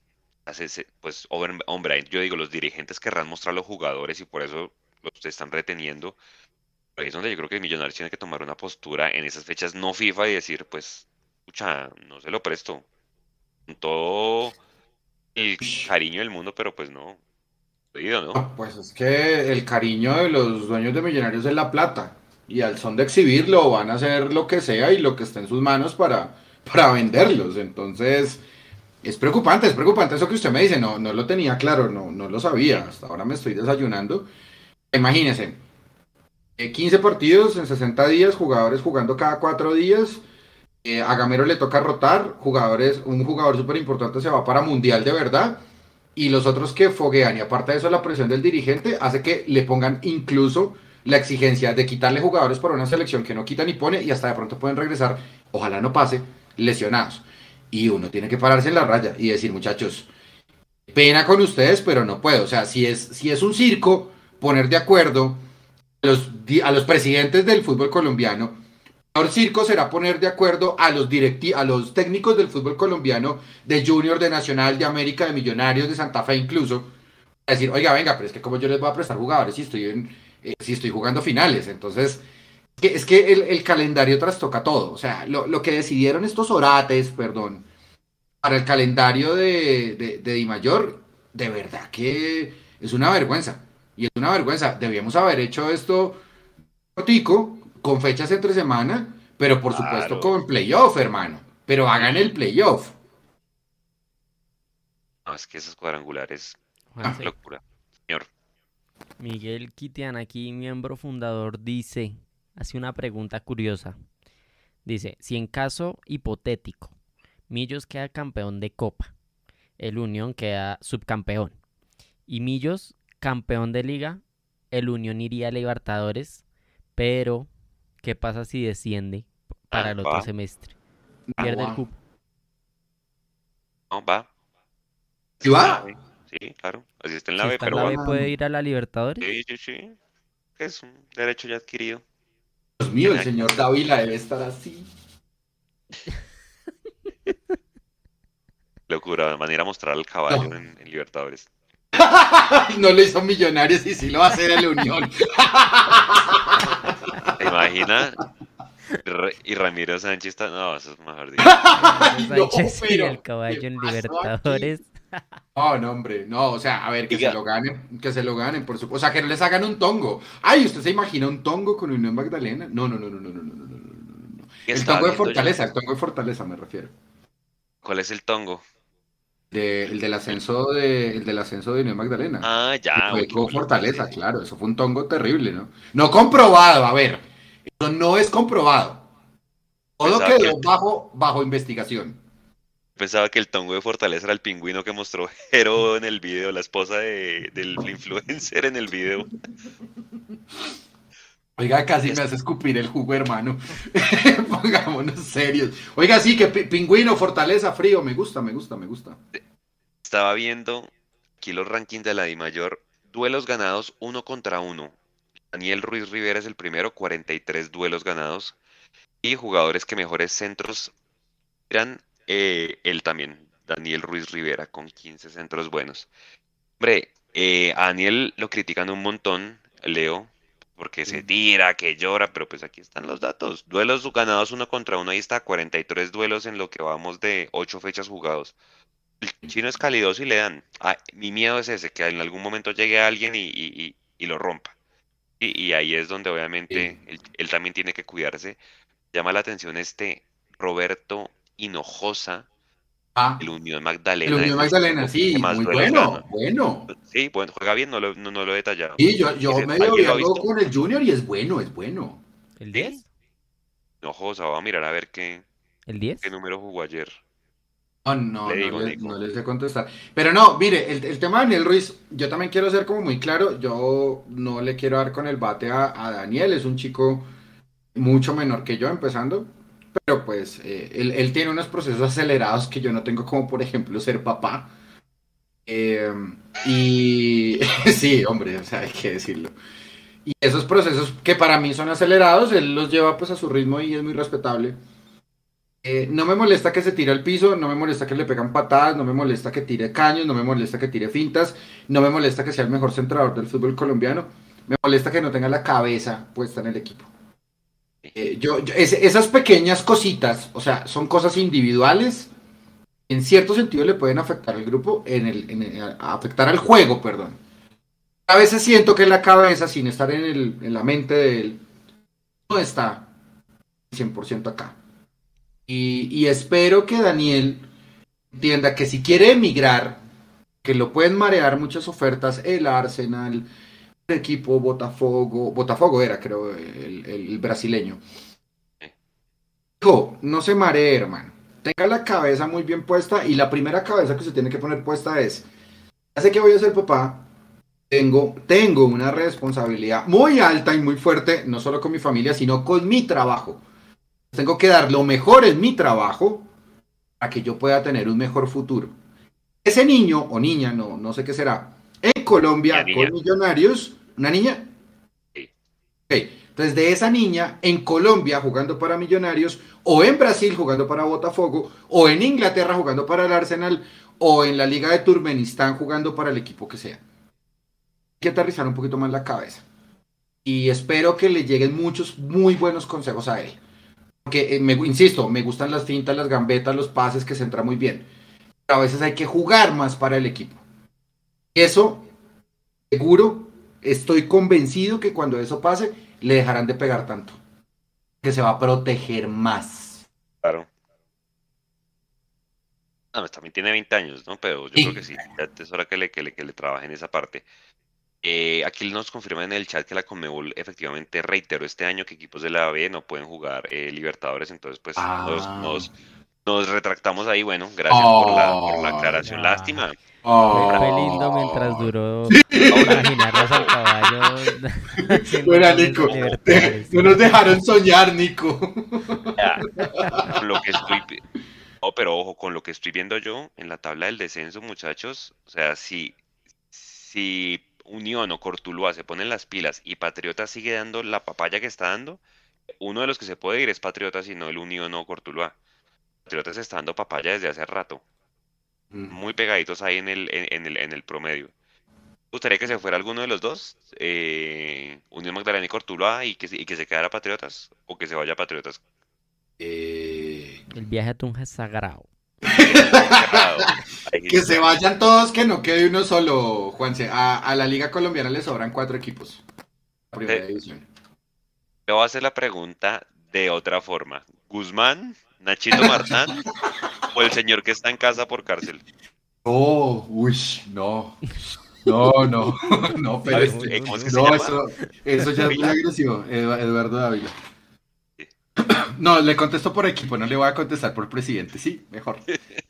Pues, hombre, hombre, yo digo, los dirigentes querrán mostrar a los jugadores y por eso los están reteniendo. Pero ahí es donde yo creo que Millonarios tiene que tomar una postura en esas fechas no FIFA y decir, pues, escucha, no se lo presto. Con todo el cariño del mundo, pero pues no. ¿No? Pues es que el cariño de los dueños de Millonarios es la plata. Y al son de exhibirlo, van a hacer lo que sea y lo que esté en sus manos para, para venderlos. Entonces, es preocupante, es preocupante eso que usted me dice. No, no lo tenía claro, no, no lo sabía. Hasta ahora me estoy desayunando. Imagínense, eh, 15 partidos en 60 días, jugadores jugando cada 4 días. eh, a Gamero le toca rotar, jugadores, un jugador súper importante se va para Mundial de verdad, y los otros que foguean, y aparte de eso la presión del dirigente hace que le pongan incluso la exigencia de quitarle jugadores por una selección que no quita ni pone y hasta de pronto pueden regresar, ojalá no pase, lesionados. Y uno tiene que pararse en la raya y decir, muchachos, pena con ustedes, pero no puedo. O sea, si es, si es un circo, poner de acuerdo a los presidentes del fútbol colombiano. El circo será poner de acuerdo a los, directi a los técnicos del fútbol colombiano, de Junior, de Nacional, de América, de Millonarios, de Santa Fe incluso, a decir, oiga, venga, pero es que como yo les voy a prestar jugadores si estoy, en, eh, si estoy jugando finales. Entonces, es que el, el calendario trastoca todo. O sea, lo, lo, que decidieron estos orates, perdón, para el calendario de, de, de Di Mayor, de verdad que es una vergüenza. Y es una vergüenza. Debíamos haber hecho esto cortico, con fechas entre semana, pero por claro. supuesto con playoff, hermano. Pero hagan el playoff. No, es que esos cuadrangulares, ah. locura. Señor. Miguel Kitian, aquí miembro fundador, dice, hace una pregunta curiosa. Dice, si en caso hipotético, Millos queda campeón de Copa, el Unión queda subcampeón, y Millos campeón de liga, el Unión iría a Libertadores, pero ¿qué pasa si desciende para el otro va. semestre? Pierde Ah, el cupo. No, va. ¿Sí va? Sí, claro. Así está en la Si B, está en pero la va. B, puede ir a la Libertadores. Sí, sí, sí. Es un derecho ya adquirido. Dios mío, el señor Dávila debe estar así. Locura, van a ir a mostrar al caballo en, en Libertadores. No lo hizo Millonarios y sí lo va a hacer el Unión. ¿Te imaginas? Y Ramiro Sánchez está. No, eso es mejor dicho. No, y el caballo ¿qué en? Libertadores. No, no, hombre, no, o sea, a ver, que Diga. se lo ganen, que se lo ganen, por supuesto. O sea, que no les hagan un tongo. Ay, ¿usted se imagina un tongo con Unión Magdalena? No, no, no, no, no, no, no, no, no, no, no. ¿Qué El tongo de yo? Fortaleza, el tongo de Fortaleza me refiero. ¿Cuál es el tongo? De- el del ascenso de, el del ascenso de Unión Magdalena. Ah, ya. Fue con Fortaleza, sí. claro, eso fue un tongo terrible, ¿no? No comprobado, a ver, eso no es comprobado. Todo Pensaba quedó que- bajo, bajo investigación. Pensaba que el tongo de Fortaleza era el pingüino que mostró Jero en el video, la esposa de- del influencer en el video. Oiga, casi me hace escupir el jugo, hermano. Pongámonos serios. Oiga, sí, que pi- pingüino, fortaleza, frío. Me gusta, me gusta, me gusta. Estaba viendo aquí los rankings de la DIMAYOR. Duelos ganados uno contra uno. Daniel Ruiz Rivera es el primero, 43 duelos ganados. Y jugadores que mejores centros eran eh, él también, Daniel Ruiz Rivera, con 15 centros buenos. Hombre, eh, a Daniel lo critican un montón, Leo, porque se tira, que llora, pero pues aquí están los datos. Duelos ganados uno contra uno, ahí está, 43 duelos en lo que vamos de 8 fechas jugados. El chino es calidoso y le dan. Ah, mi miedo es ese, que en algún momento llegue alguien y, y- y- lo rompa. Y, y ahí es donde obviamente Sí. él, él también tiene que cuidarse. Llama la atención este Roberto Hinojosa, Ah, el Unión Magdalena. el Unión Magdalena, sí, más muy bueno, bueno. Sí, bueno, juega bien, no lo, no, no lo he detallado. Sí, yo, yo ¿alguien lo con el Junior y es bueno, es bueno. ¿El ¿Sí? 10? Hinojosa, vamos a mirar a ver qué, ¿El 10? qué número jugó ayer. No, no, Le no, le- no les sé contestar. Pero no, mire, el, el tema de Daniel Ruiz, yo también quiero ser como muy claro, yo no le quiero dar con el bate a, a Daniel, es un chico mucho menor que yo empezando, pero pues eh, él, él tiene unos procesos acelerados que yo no tengo, como por ejemplo ser papá. Eh, y sí, hombre, o sea, hay que decirlo. Y esos procesos que para mí son acelerados, él los lleva pues a su ritmo y es muy respetable. Eh, no me molesta que se tire al piso, no me molesta que le pegan patadas, no me molesta que tire caños, no me molesta que tire fintas, no me molesta que sea el mejor centrador del fútbol colombiano, me molesta que no tenga la cabeza puesta en el equipo. Eh, yo, ese- esas pequeñas cositas, o sea, son cosas individuales, en cierto sentido le pueden afectar al grupo, en el, el- afectar al juego, perdón. A veces siento que la cabeza, sin estar en, el- en la mente de él, no está 100% acá. Y, y espero que Daniel entienda que si quiere emigrar, que lo pueden marear muchas ofertas, el Arsenal, equipo Botafogo, Botafogo era creo el, el brasileño. Dijo, no se maree, hermano. Tenga la cabeza muy bien puesta y la primera cabeza que se tiene que poner puesta es, ya sé que voy a ser papá, tengo, tengo una responsabilidad muy alta y muy fuerte, no solo con mi familia, sino con mi trabajo. Tengo que dar lo mejor en mi trabajo para que yo pueda tener un mejor futuro. Ese niño o niña, no, no sé qué será, Colombia con millonarios, ¿una niña? Sí. Okay. Entonces, de esa niña en Colombia jugando para Millonarios, o en Brasil jugando para Botafogo, o en Inglaterra jugando para el Arsenal, o en la Liga de Turmenistán jugando para el equipo que sea. Hay que aterrizar un poquito más la cabeza. Y espero que le lleguen muchos muy buenos consejos a él. Porque, eh, me, insisto, me gustan las fintas, las gambetas, los pases, que se entra muy bien. Pero a veces hay que jugar más para el equipo. Eso, seguro, estoy convencido que cuando eso pase, le dejarán de pegar tanto. Que se va a proteger más. Claro. No, pues también tiene 20 años, ¿no? Pero yo creo que sí, ya es hora que le, que le, que le trabaje en esa parte. Eh, aquí nos confirma en el chat que la Conmebol efectivamente reiteró este año que equipos de la B no pueden jugar eh, Libertadores, entonces pues Ah. nos, nos, nos retractamos ahí, bueno, gracias por, la, por la Oh, aclaración, ya. lástima. Oh. Fue, lindo mientras duró imaginarnos al caballo. goles Nico. No nos dejaron soñar, Nico. Ya, con lo que estoy, pi- no, pero ojo, con lo que estoy viendo yo en la tabla del descenso, muchachos, o sea, si, si Unión o Cortuluá se ponen las pilas y Patriota sigue dando la papaya que está dando, uno de los que se puede ir es Patriota, si no el Unión o Cortuluá. Patriota se está dando papaya desde hace rato, muy pegaditos ahí en el, en, en el, en el promedio. ¿Me gustaría que se fuera alguno de los dos? Eh, Unión Magdalena y Cortuluá y que, se- y que se quedara Patriotas o que se vaya Patriotas. Eh, El viaje a Tunja es sagrado. Que se vayan todos, que no quede uno solo, Juanse. A, a la Liga Colombiana le sobran cuatro equipos. La primera Eh, división. Le voy a hacer la pregunta de otra forma. ¿Guzmán, Nachito Martán o el señor que está en casa por cárcel? Oh, uy, no. No, no, no, pero ¿Sabes, este- cómo es que se no, llama? eso, eso ya es muy agresivo, Edu- Eduardo Dávila. No, le contesto por equipo, no le voy a contestar por presidente, sí, mejor.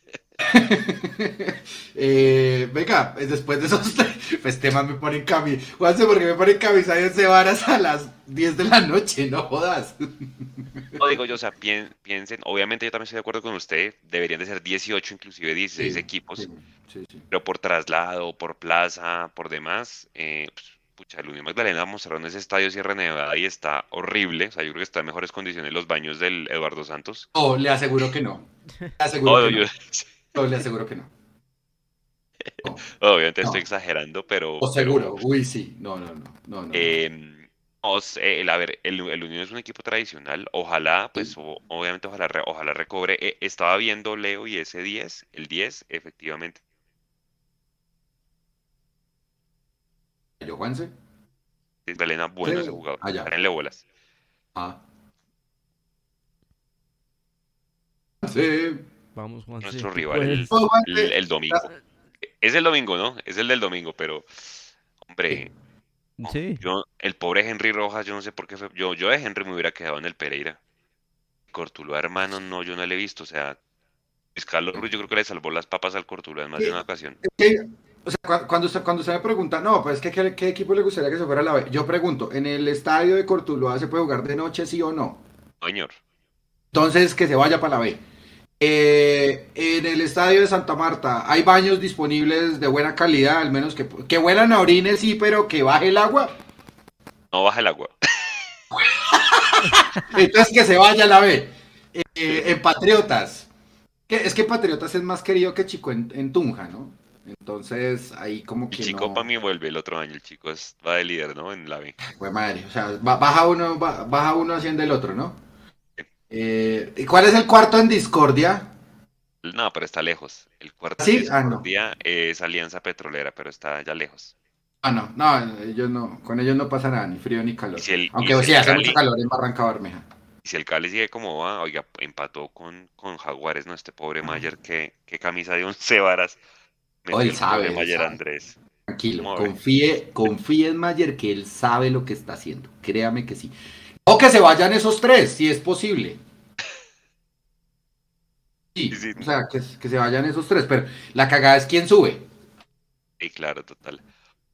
Eh, venga, después de esos pues temas me ponen camisa. Juanse, porque me ponen camisa de 11 varas a las 10 de la noche, no jodas. No digo yo, o sea, pien- piensen, obviamente yo también estoy de acuerdo con usted, deberían de ser 18, inclusive 16 Sí, equipos, Sí, sí, sí. pero por traslado, por plaza, por demás, eh, pues, pucha, el Unión Magdalena mostraron ese estadio Sierra Nevada y está horrible, o sea, yo creo que está en mejores condiciones los baños del Eduardo Santos. No, le aseguro que no. Le aseguro No, que yo- no. No, le aseguro que no. No. obviamente No. estoy exagerando, pero... O pero- seguro, uy, sí. No, no, no. no, no. Eh, el, a ver, el, el Unión es un equipo tradicional. Ojalá, pues, Sí. o- obviamente, ojalá, ojalá recobre. Eh, estaba viendo Leo y ese 10, el 10, efectivamente. ¿Yo, Juanse? Es Belena, bueno ese jugador. Ah, ya. Párenle bolas. Ah. Sí. Vamos, Juan. Nuestro rival, puedes. el, Juanse. el- el domingo. Es el domingo, ¿no? Es el del domingo, pero, hombre, Sí. yo, el pobre Henry Rojas, yo no sé por qué fue. Yo, yo de Henry me hubiera quedado en el Pereira. Cortuluá, hermano, no, yo no le he visto. O sea, Luis Carlos Ruiz, yo creo que le salvó las papas al Cortuluá en más de una ocasión. Es que, o sea, cu- cuando usted, cuando usted me pregunta, no, pues es que ¿qué, qué equipo le gustaría que se fuera a la B? Yo pregunto, ¿en el estadio de Cortuluá se puede jugar de noche, sí o no? Señor. Entonces, que se vaya para la B. Eh, en el estadio de Santa Marta, ¿hay baños disponibles de buena calidad? Al menos que, que huelan a orines, sí, pero que baje el agua. No baja el agua. Entonces, que se vaya a la B. Eh, en Patriotas. Que, es que Patriotas es más querido que Chico en, en Tunja, ¿no? Entonces, ahí como El que chico no... para mí vuelve el otro año. El chico es, va de líder, ¿no? En la B. Fue madre, o sea, ba- baja uno, ba- baja uno haciendo el otro, ¿no? Eh, ¿y ¿Cuál es el cuarto en discordia? No, pero está lejos. El cuarto ¿Sí? Ah, no. día es Alianza Petrolera, pero está ya lejos. Ah, no, no, ellos no, con ellos no pasa nada, ni frío ni calor. Y si el- Aunque si hace Cali- mucho calor en Barranca Bermeja. Y si el Cali sigue como va, oiga, empató con, con Jaguares, ¿no? Este pobre Ah. Mayer, que, que camisa de once varas. él sabe, él Mayer sabe. Andrés. Tranquilo, confíe, confíe en Mayer que él sabe lo que está haciendo. Créame que sí. O que se vayan esos tres, si es posible. Sí, o sea, que, se vayan esos tres, pero la cagada es quién sube. Sí, claro, total.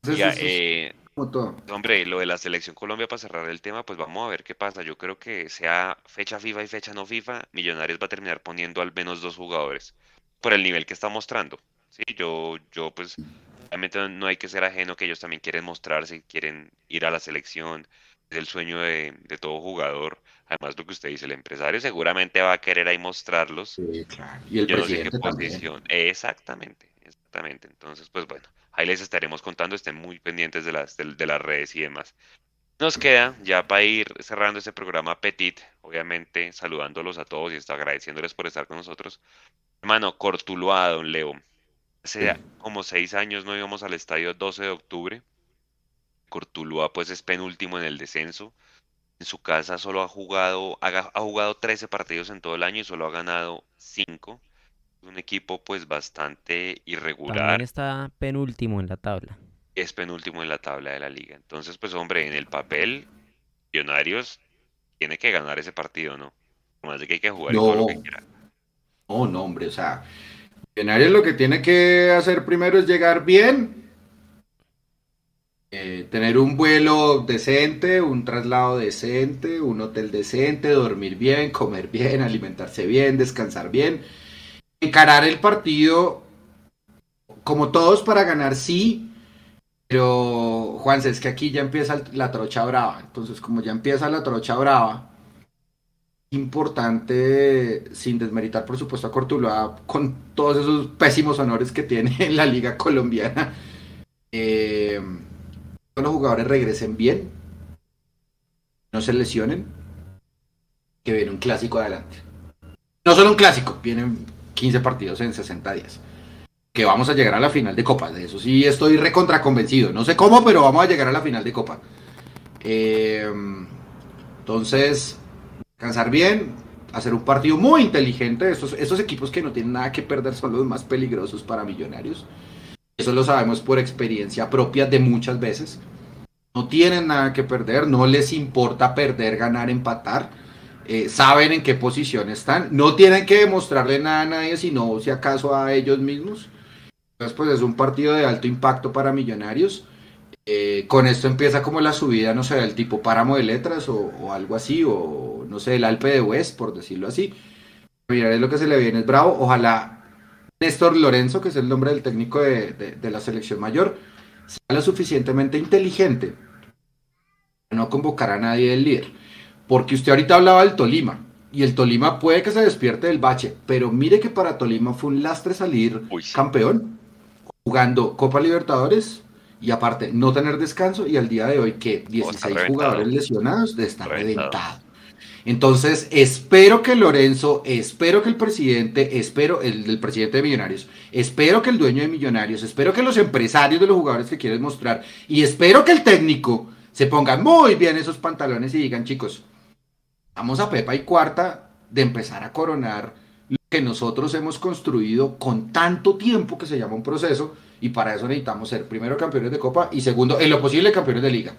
eh, Hombre, lo de la selección Colombia para cerrar el tema, pues vamos a ver qué pasa. Yo creo que sea fecha FIFA y fecha no FIFA, Millonarios va a terminar poniendo al menos dos jugadores por el nivel que está mostrando. Sí, yo, yo pues obviamente no hay que ser ajeno que ellos también quieren mostrarse, quieren ir a la selección, es el sueño de, todo jugador. Además, lo que usted dice, el empresario seguramente va a querer ahí mostrarlos. Sí, claro. Y el presidente Exactamente, exactamente. Entonces, pues bueno, Ahí les estaremos contando, estén muy pendientes de las, de, las redes y demás. Nos queda ya para ir cerrando este programa Petit, obviamente saludándolos a todos y agradeciéndoles por estar con nosotros. Hermano, Cortuluá, don Leo. Hace como seis años no íbamos al estadio 12 de octubre. Cortuluá pues es penúltimo en el descenso. En su casa solo ha jugado, ha, ha jugado 13 partidos en todo el año y solo ha ganado 5 un equipo pues bastante irregular. También está penúltimo en la tabla. Es penúltimo en la tabla de la liga. Entonces, pues hombre, en el papel, Millonarios tiene que ganar ese partido, ¿no? Más de que hay que jugar no. lo que quiera. No, no, hombre, o sea, Millonarios lo que tiene que hacer primero es llegar bien, eh, tener un vuelo decente, un traslado decente, un hotel decente, dormir bien, comer bien, alimentarse bien, descansar bien encarar el partido como todos para ganar, sí, pero Juan, es que aquí ya empieza la trocha brava. Entonces, como ya empieza la trocha brava, importante, sin desmeritar por supuesto a Cortuluá, con todos esos pésimos honores que tiene en la liga colombiana, eh, los jugadores regresen bien, no se lesionen, que viene un clásico adelante. No solo un clásico, vienen 15 partidos en 60 días. Que vamos a llegar a la final de Copa. De eso sí estoy recontra convencido. No sé cómo, pero vamos a llegar a la final de Copa. Eh, entonces, cansar bien, hacer un partido muy inteligente. Esos, esos equipos que no tienen nada que perder son los más peligrosos para millonarios. Eso lo sabemos por experiencia propia de muchas veces. No tienen nada que perder, no les importa perder, ganar, empatar eh, saben en qué posición están, no tienen que demostrarle nada a nadie, sino si acaso a ellos mismos. Entonces, pues es un partido de alto impacto para Millonarios. Eh, con esto empieza como la subida, no sé, del tipo páramo de letras o, algo así, o no sé, el Alpe de West, por decirlo así. Millonarios lo que se le viene es bravo. Ojalá Néstor Lorenzo, que es el nombre del técnico de, de la selección mayor, sea lo suficientemente inteligente para no convocar a nadie del líder porque usted ahorita hablaba del Tolima. Y el Tolima puede que se despierte del bache. Pero mire que para Tolima fue un lastre salir campeón. Jugando Copa Libertadores. Y aparte, no tener descanso. Y al día de hoy, que 16 jugadores lesionados de estar reventado. Entonces, espero que Lorenzo, espero que el presidente, espero el del presidente de Millonarios, espero que el dueño de Millonarios, espero que los empresarios de los jugadores que quieren mostrar y espero que el técnico se pongan muy bien esos pantalones y digan, chicos, Vamos a Pepa y cuarta de empezar a coronar lo que nosotros hemos construido con tanto tiempo que se llama un proceso y para eso necesitamos ser primero campeones de Copa y segundo, en lo posible campeones de liga.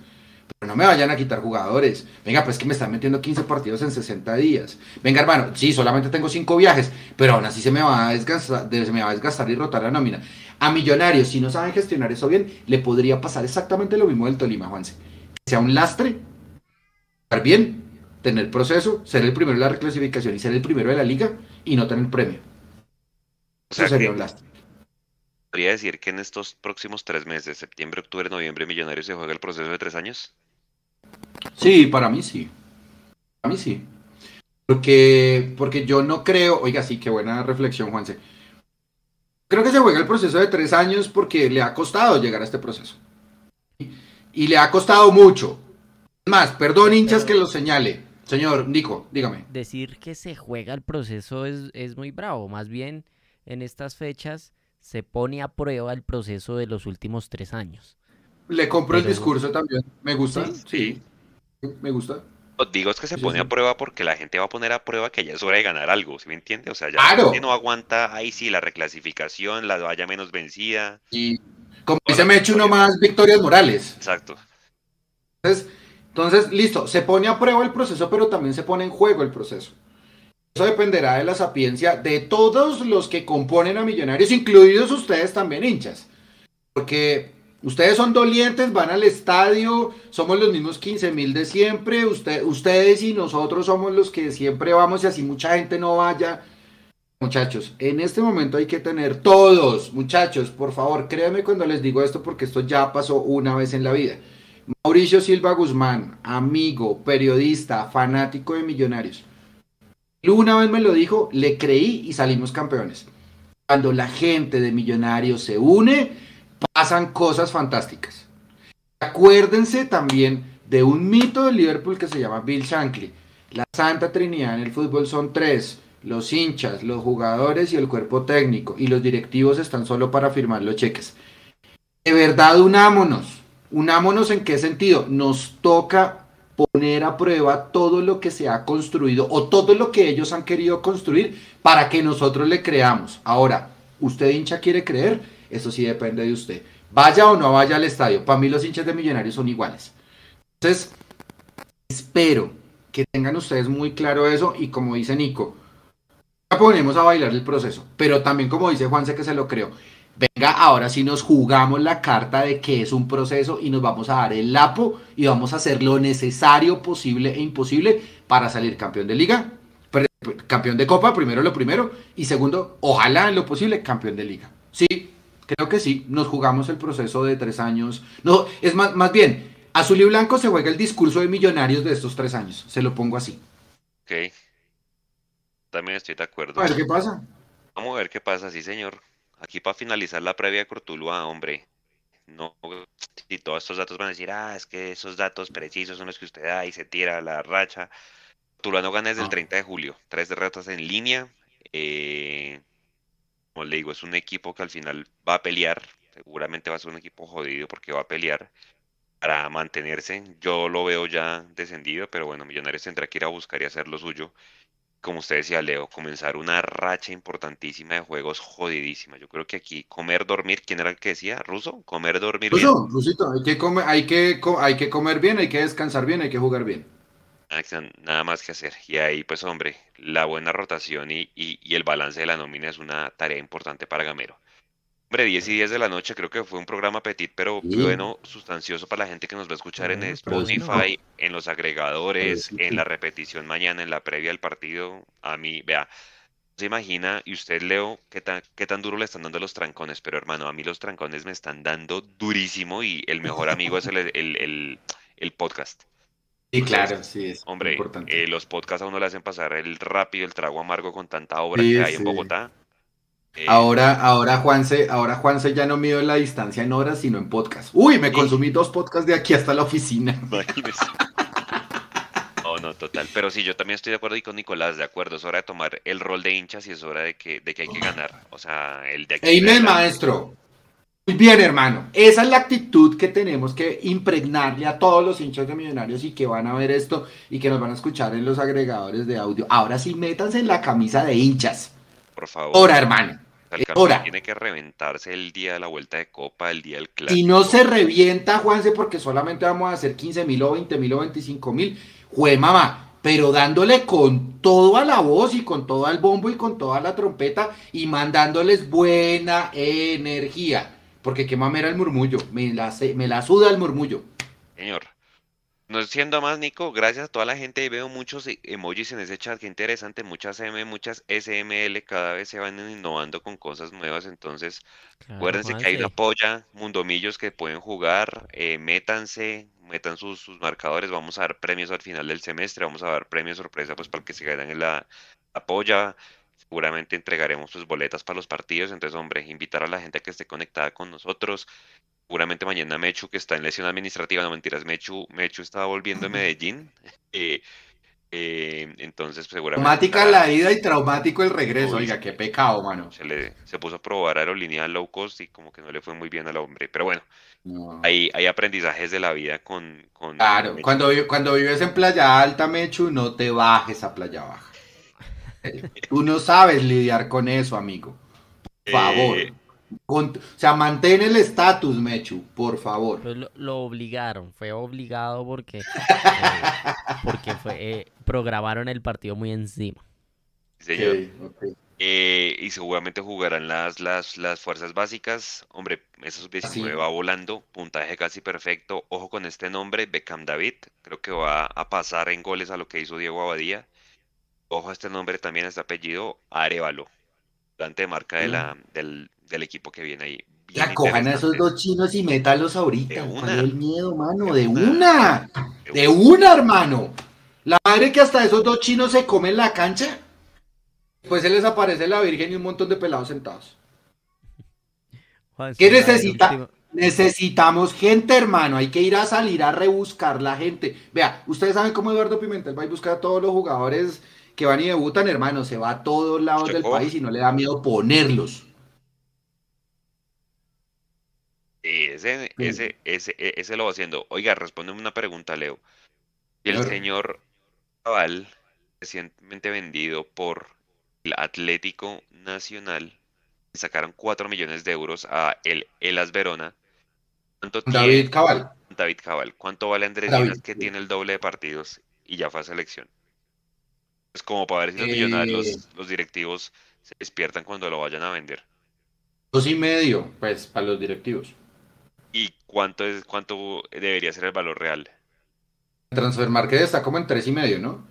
No me vayan a quitar jugadores. Venga, pues que me están metiendo 15 partidos en 60 días. Venga, hermano, sí, solamente tengo 5 viajes, pero aún así se me, va a desgastar, se me va a desgastar y rotar la nómina. A Millonarios, si no saben gestionar eso bien, le podría pasar exactamente lo mismo del Tolima, Juanse. Que sea un lastre, estar bien, tener proceso, ser el primero de la reclasificación y ser el primero de la liga y no tener premio. Eso sería un lastre. ¿Podría decir que en estos próximos tres meses, septiembre, octubre, noviembre, Millonarios se juega el proceso de tres años? Sí, para mí sí. Para mí sí. Porque, porque yo no creo, oiga, sí, qué buena reflexión, Juanse. Creo que se juega el proceso de tres años porque le ha costado llegar a este proceso. Y le ha costado mucho. Más, perdón hinchas que lo señale. Señor Nico, dígame. Decir que se juega el proceso es, muy bravo. Más bien, en estas fechas se pone a prueba el proceso de los últimos tres años. Le compro el discurso también. Me gusta. Sí. Me gusta. Digo es que se pone a prueba porque la gente va a poner a prueba que ya es hora de ganar algo, ¿sí me entiende? O sea, ya la gente no aguanta ahí sí la reclasificación, la vaya menos vencida. Y como dice Mecho, uno más victorias morales. Exacto. Entonces, entonces, listo, se pone a prueba el proceso, pero también se pone en juego el proceso. Eso dependerá de la sapiencia de todos los que componen a Millonarios, incluidos ustedes también hinchas. Porque ustedes son dolientes, van al estadio, somos los mismos 15 mil de siempre, usted, ustedes y nosotros somos los que siempre vamos y así mucha gente no vaya. Muchachos, en este momento hay que tener todos, muchachos, por favor, créanme cuando les digo esto porque esto ya pasó una vez en la vida. Mauricio Silva Guzmán, amigo, periodista, fanático de Millonarios. Una vez me lo dijo, le creí y salimos campeones. Cuando la gente de Millonarios se une, pasan cosas fantásticas. Acuérdense también de un mito de Liverpool que se llama Bill Shankly. La Santa Trinidad en el fútbol son tres los hinchas, los jugadores y el cuerpo técnico y los directivos están solo para firmar los cheques. De verdad, unámonos. Unámonos en qué sentido? Nos toca poner a prueba todo lo que se ha construido o todo lo que ellos han querido construir para que nosotros le creamos. Ahora, ¿usted hincha quiere creer? Eso sí depende de usted. Vaya o no vaya al estadio. Para mí los hinchas de Millonarios son iguales. Entonces, espero que tengan ustedes muy claro eso y como dice Nico, ponemos a bailar el proceso, pero también como dice Juanse que se lo creo, venga, ahora sí nos jugamos la carta de que es un proceso y nos vamos a dar el lapo y vamos a hacer lo necesario, posible e imposible para salir campeón de liga, campeón de copa, primero lo primero, y segundo, ojalá en lo posible, campeón de liga. Sí, creo que sí, nos jugamos el proceso de tres años. No, es más, más bien, azul y blanco se juega el discurso de millonarios de estos tres años, se lo pongo así. Ok también estoy de acuerdo. A ver qué pasa. Vamos a ver qué pasa, sí, señor. Aquí para finalizar la previa de Cortuluá, hombre. No, si todos estos datos van a decir, ah, es que esos datos precisos son los que usted da y se tira la racha. Cortuluá no gana desde el 30 de julio. Tres derrotas en línea. Eh, le digo, es un equipo que al final va a pelear. Seguramente va a ser un equipo jodido porque va a pelear para mantenerse. Yo lo veo ya descendido, pero bueno, Millonarios tendrá que ir a buscar y hacer lo suyo como usted decía, Leo, comenzar una racha importantísima de juegos jodidísima. Yo creo que aquí comer, dormir, ¿quién era el que decía? ¿Ruso? Comer, dormir Ruso, Rusito, hay que, comer, hay, que, hay que comer bien, hay que descansar bien, hay que jugar bien. Nada más que hacer. Y ahí, pues, hombre, la buena rotación y, y el balance de la nómina es una tarea importante para Gamero. Hombre, 10 y 10 de la noche creo que fue un programa petit, pero bueno, sustancioso para la gente que nos va a escuchar en Spotify, en los agregadores, en la repetición mañana, en la previa del partido. A mí, vea, se imagina, y usted, Leo, qué tan, qué tan duro le están dando los trancones, pero hermano, a mí los trancones me están dando durísimo y el mejor amigo es el, el, el, podcast. Sí, claro, sí, es Hombre, eh, los podcasts a uno le hacen pasar el rápido, el trago amargo con tanta obra que hay en Bogotá. Eh, ahora, ahora Juanse, ahora Juanse ya no mido la distancia en horas, sino en podcast. Uy, me consumí dos podcasts de aquí hasta la oficina. No, no, total. Pero sí, yo también estoy de acuerdo y con Nicolás, de acuerdo. Es hora de tomar el rol de hinchas y es hora de que, de que hay que ganar. O sea, el de aquí. maestro. Bien, hermano. Esa es la actitud que tenemos que impregnarle a todos los hinchas de Millonarios y que van a ver esto y que nos van a escuchar en los agregadores de audio. Ahora sí, métanse en la camisa de hinchas por favor. Ahora, hermano. Ahora. Tiene que reventarse el día de la vuelta de Copa, el día del clásico. Y no se revienta, Juanse, porque solamente vamos a hacer 15 mil o 20 mil o 25 mil. Jue mamá, pero dándole con todo a la voz y con todo al bombo y con toda la trompeta y mandándoles buena energía. Porque qué mamera el murmullo, me la, me la suda el murmullo. Señor, no siendo más, Nico, gracias a toda la gente. Veo muchos e, emojis en ese chat, qué interesante. Muchas M, muchas SML, cada vez se van innovando con cosas nuevas. Entonces, acuérdense que hay una polla, mundomillos que pueden jugar. Eh, métanse, metan sus, marcadores. Vamos a dar premios al final del semestre. Vamos a dar premios sorpresa pues para que se ganen en la, la polla. Seguramente entregaremos sus boletas para los partidos. Entonces, hombre, invitar a la gente a que esté conectada con nosotros seguramente mañana Mechu, que está en lesión administrativa, no mentiras, Mechu, Mechu estaba volviendo a Medellín. Eh, eh, entonces, seguramente. Traumática la ida y traumático el regreso. Oiga, qué pecado, mano. Se, le, se puso a probar aerolínea low cost y como que no le fue muy bien al hombre. Pero bueno, hay, hay aprendizajes de la vida con. con claro, cuando, cuando vives en Playa Alta, Mechu, no te bajes a Playa Baja. Tú no sabes lidiar con eso, amigo. Por favor. Eh, o sea, mantén el estatus, Mechu, por favor. Pues lo, obligaron, fue obligado porque, eh, porque fue, eh, programaron el partido muy encima. señor. Ok, ok. Eh, y seguramente jugarán las, las, las fuerzas básicas. Hombre, esa sub-19 Así. va volando, puntaje casi perfecto. Ojo con este nombre, Beckham David. Creo que va a pasar en goles a lo que hizo Diego Abadía. Ojo a este nombre también, este apellido, Arevalo. Volante de marca de la, del, del equipo que viene ahí. Bien Ya cojan a esos dos chinos y métalos ahorita. De ¿Cuál una. el miedo, mano? De De una. una. De una, hermano. La madre que hasta esos dos chinos se comen la cancha. Después se les aparece la Virgen y un montón de pelados sentados. Juan, ¿Qué necesita? Necesitamos gente, hermano. Hay que ir a salir a rebuscar la gente. Vea, ustedes saben cómo Eduardo Pimentel va a buscar a todos los jugadores que van y debutan, hermano. Se va a todos lados del país y no le da miedo ponerlos. Sí, ese, Sí. ese, ese, e- ese lo va haciendo. Oiga, respóndeme una pregunta, Leo. El Señor. señor Cabal, recientemente vendido por el Atlético Nacional, sacaron 4 millones de euros a el Elas Verona. ¿Cuánto tiene David Cabal. David Cabal? ¿Cuánto vale Andrés David, que sí. tiene el doble de partidos y ya fue a selección? Es como para ver si los Eh. millonarios, los, los directivos se despiertan cuando lo vayan a vender. Dos y medio, pues, para los directivos. ¿Y cuánto es, cuánto debería ser el valor real? Transfer Market está como en tres y medio, ¿no?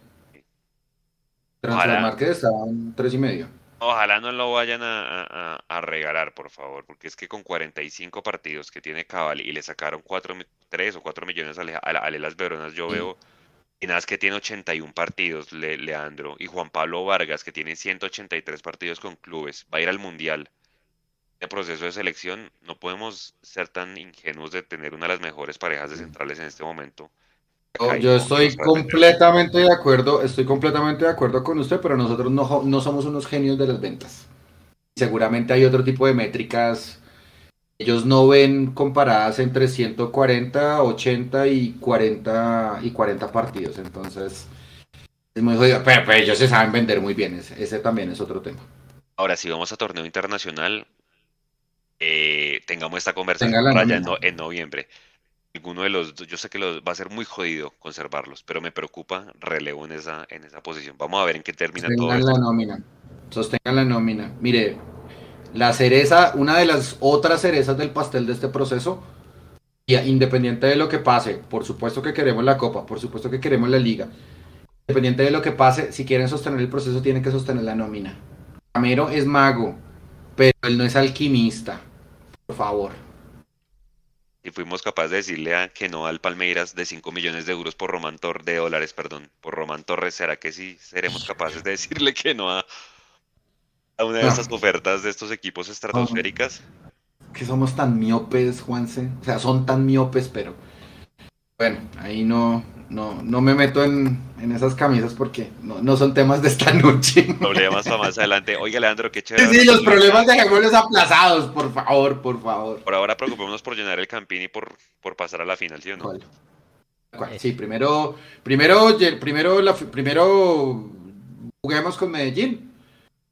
Transfer Ojalá. Market está en tres y medio. Ojalá no lo vayan a, a- a- a regalar, por favor, porque es que con 45 partidos que tiene Cabal y le sacaron 4, 3 o 4 millones a, a, a Lelas Veronas, yo Sí. veo y nada, es que tiene 81 partidos, Le- Leandro, y Juan Pablo Vargas, que tiene 183 partidos con clubes, va a ir al Mundial. De proceso de selección, no podemos ser tan ingenuos de tener una de las mejores parejas de centrales en este momento. Yo, estoy completamente de acuerdo, estoy completamente de acuerdo con usted, pero nosotros no, no somos unos genios de las ventas. Seguramente hay otro tipo de métricas. Ellos no ven comparadas entre 140, 80 y 40 y 40 partidos. Entonces, es muy jodido. Pero, pero ellos se saben vender muy bien. Ese, ese también es otro tema. Ahora, si vamos a torneo internacional, eh, tengamos esta conversación allá en, nómina. no- en noviembre. Alguno de los yo sé que los, va a ser muy jodido conservarlos, pero me preocupa relevo en esa, en esa posición. Vamos a ver en qué termina todo Sostengan esto. la nómina. Sostengan la nómina. Mire, la cereza, una de las otras cerezas del pastel de este proceso, y independiente de lo que pase, por supuesto que queremos la copa, por supuesto que queremos la liga. Independiente de lo que pase, si quieren sostener el proceso, tienen que sostener la nómina. Camero es mago, pero él no es alquimista. Por favor. Y fuimos capaces de decirle a, que no al Palmeiras de 5 millones de euros por Román Torres, de dólares, perdón, por Román Torres, ¿será que sí seremos capaces de decirle que no a, a una de No. estas ofertas de estos equipos estratosféricas? que somos tan miopes, Juanse. O sea, son tan miopes, pero bueno, ahí no, no, no me meto en, en esas camisas porque no, no son temas de esta noche. Problemas para más adelante. Oiga, Leandro, qué Sí, chévere. sí, los problemas dejémoslos aplazados, por favor, por favor. Por ahora preocupémonos por llenar el Campín y por, por pasar a la final, ¿sí o no? ¿Cuál? ¿Cuál? Sí, primero, primero, primero, la, primero juguemos con Medellín.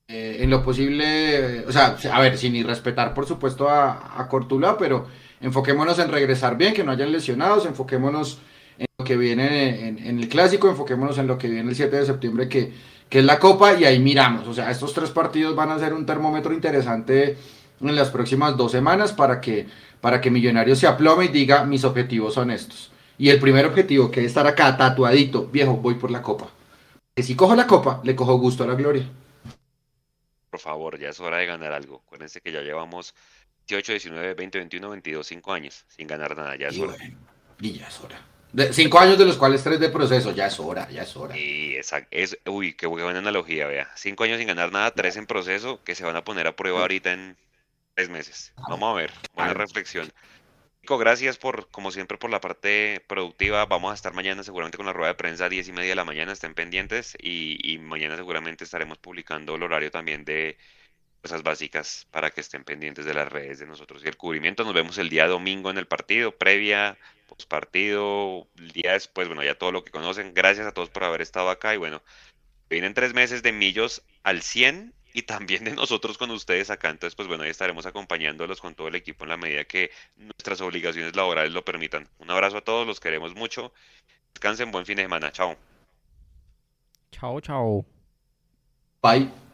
Eh, en lo posible, o sea, a ver, sin irrespetar, por supuesto, a, Cortula, pero enfoquémonos en regresar bien, que no hayan lesionados, enfoquémonos en lo que viene en, en el clásico, enfoquémonos en lo que viene el 7 de septiembre, que, que es la Copa, y ahí miramos. O sea, estos tres partidos van a ser un termómetro interesante en las próximas dos semanas para que, para que Millonarios se aplome y diga, mis objetivos son estos. Y el primer objetivo, que es estar acá tatuadito, viejo, voy por la Copa. Que si cojo la Copa, le cojo gusto a la gloria. Por favor, ya es hora de ganar algo. Acuérdense que ya llevamos 18, 19, 20, 21, 22, 5 años sin ganar nada. Ya es Y hora. bueno, y ya es hora. De- cinco años de los cuales tres de proceso, ya es hora, ya es hora. Y esa, es, uy, qué buena analogía, vea. 5 años sin ganar nada, 3 en proceso que se van a poner a prueba ahorita en 3 meses. Vamos a ver, buena reflexión. Gracias por, como siempre, por la parte productiva. Vamos a estar mañana seguramente con la rueda de prensa a 10 y media de la mañana, estén pendientes. Y, mañana seguramente estaremos publicando el horario también de cosas básicas para que estén pendientes de las redes de nosotros y el cubrimiento. Nos vemos el día domingo en el partido, previa, postpartido, el día después, bueno, ya todo lo que conocen. Gracias a todos por haber estado acá y bueno, vienen tres meses de Millos al 100 y también de nosotros con ustedes acá. Entonces, pues bueno, ahí estaremos acompañándolos con todo el equipo en la medida que nuestras obligaciones laborales lo permitan. Un abrazo a todos, los queremos mucho. Descansen, buen fin de semana. Chao. Chao, chao. Bye.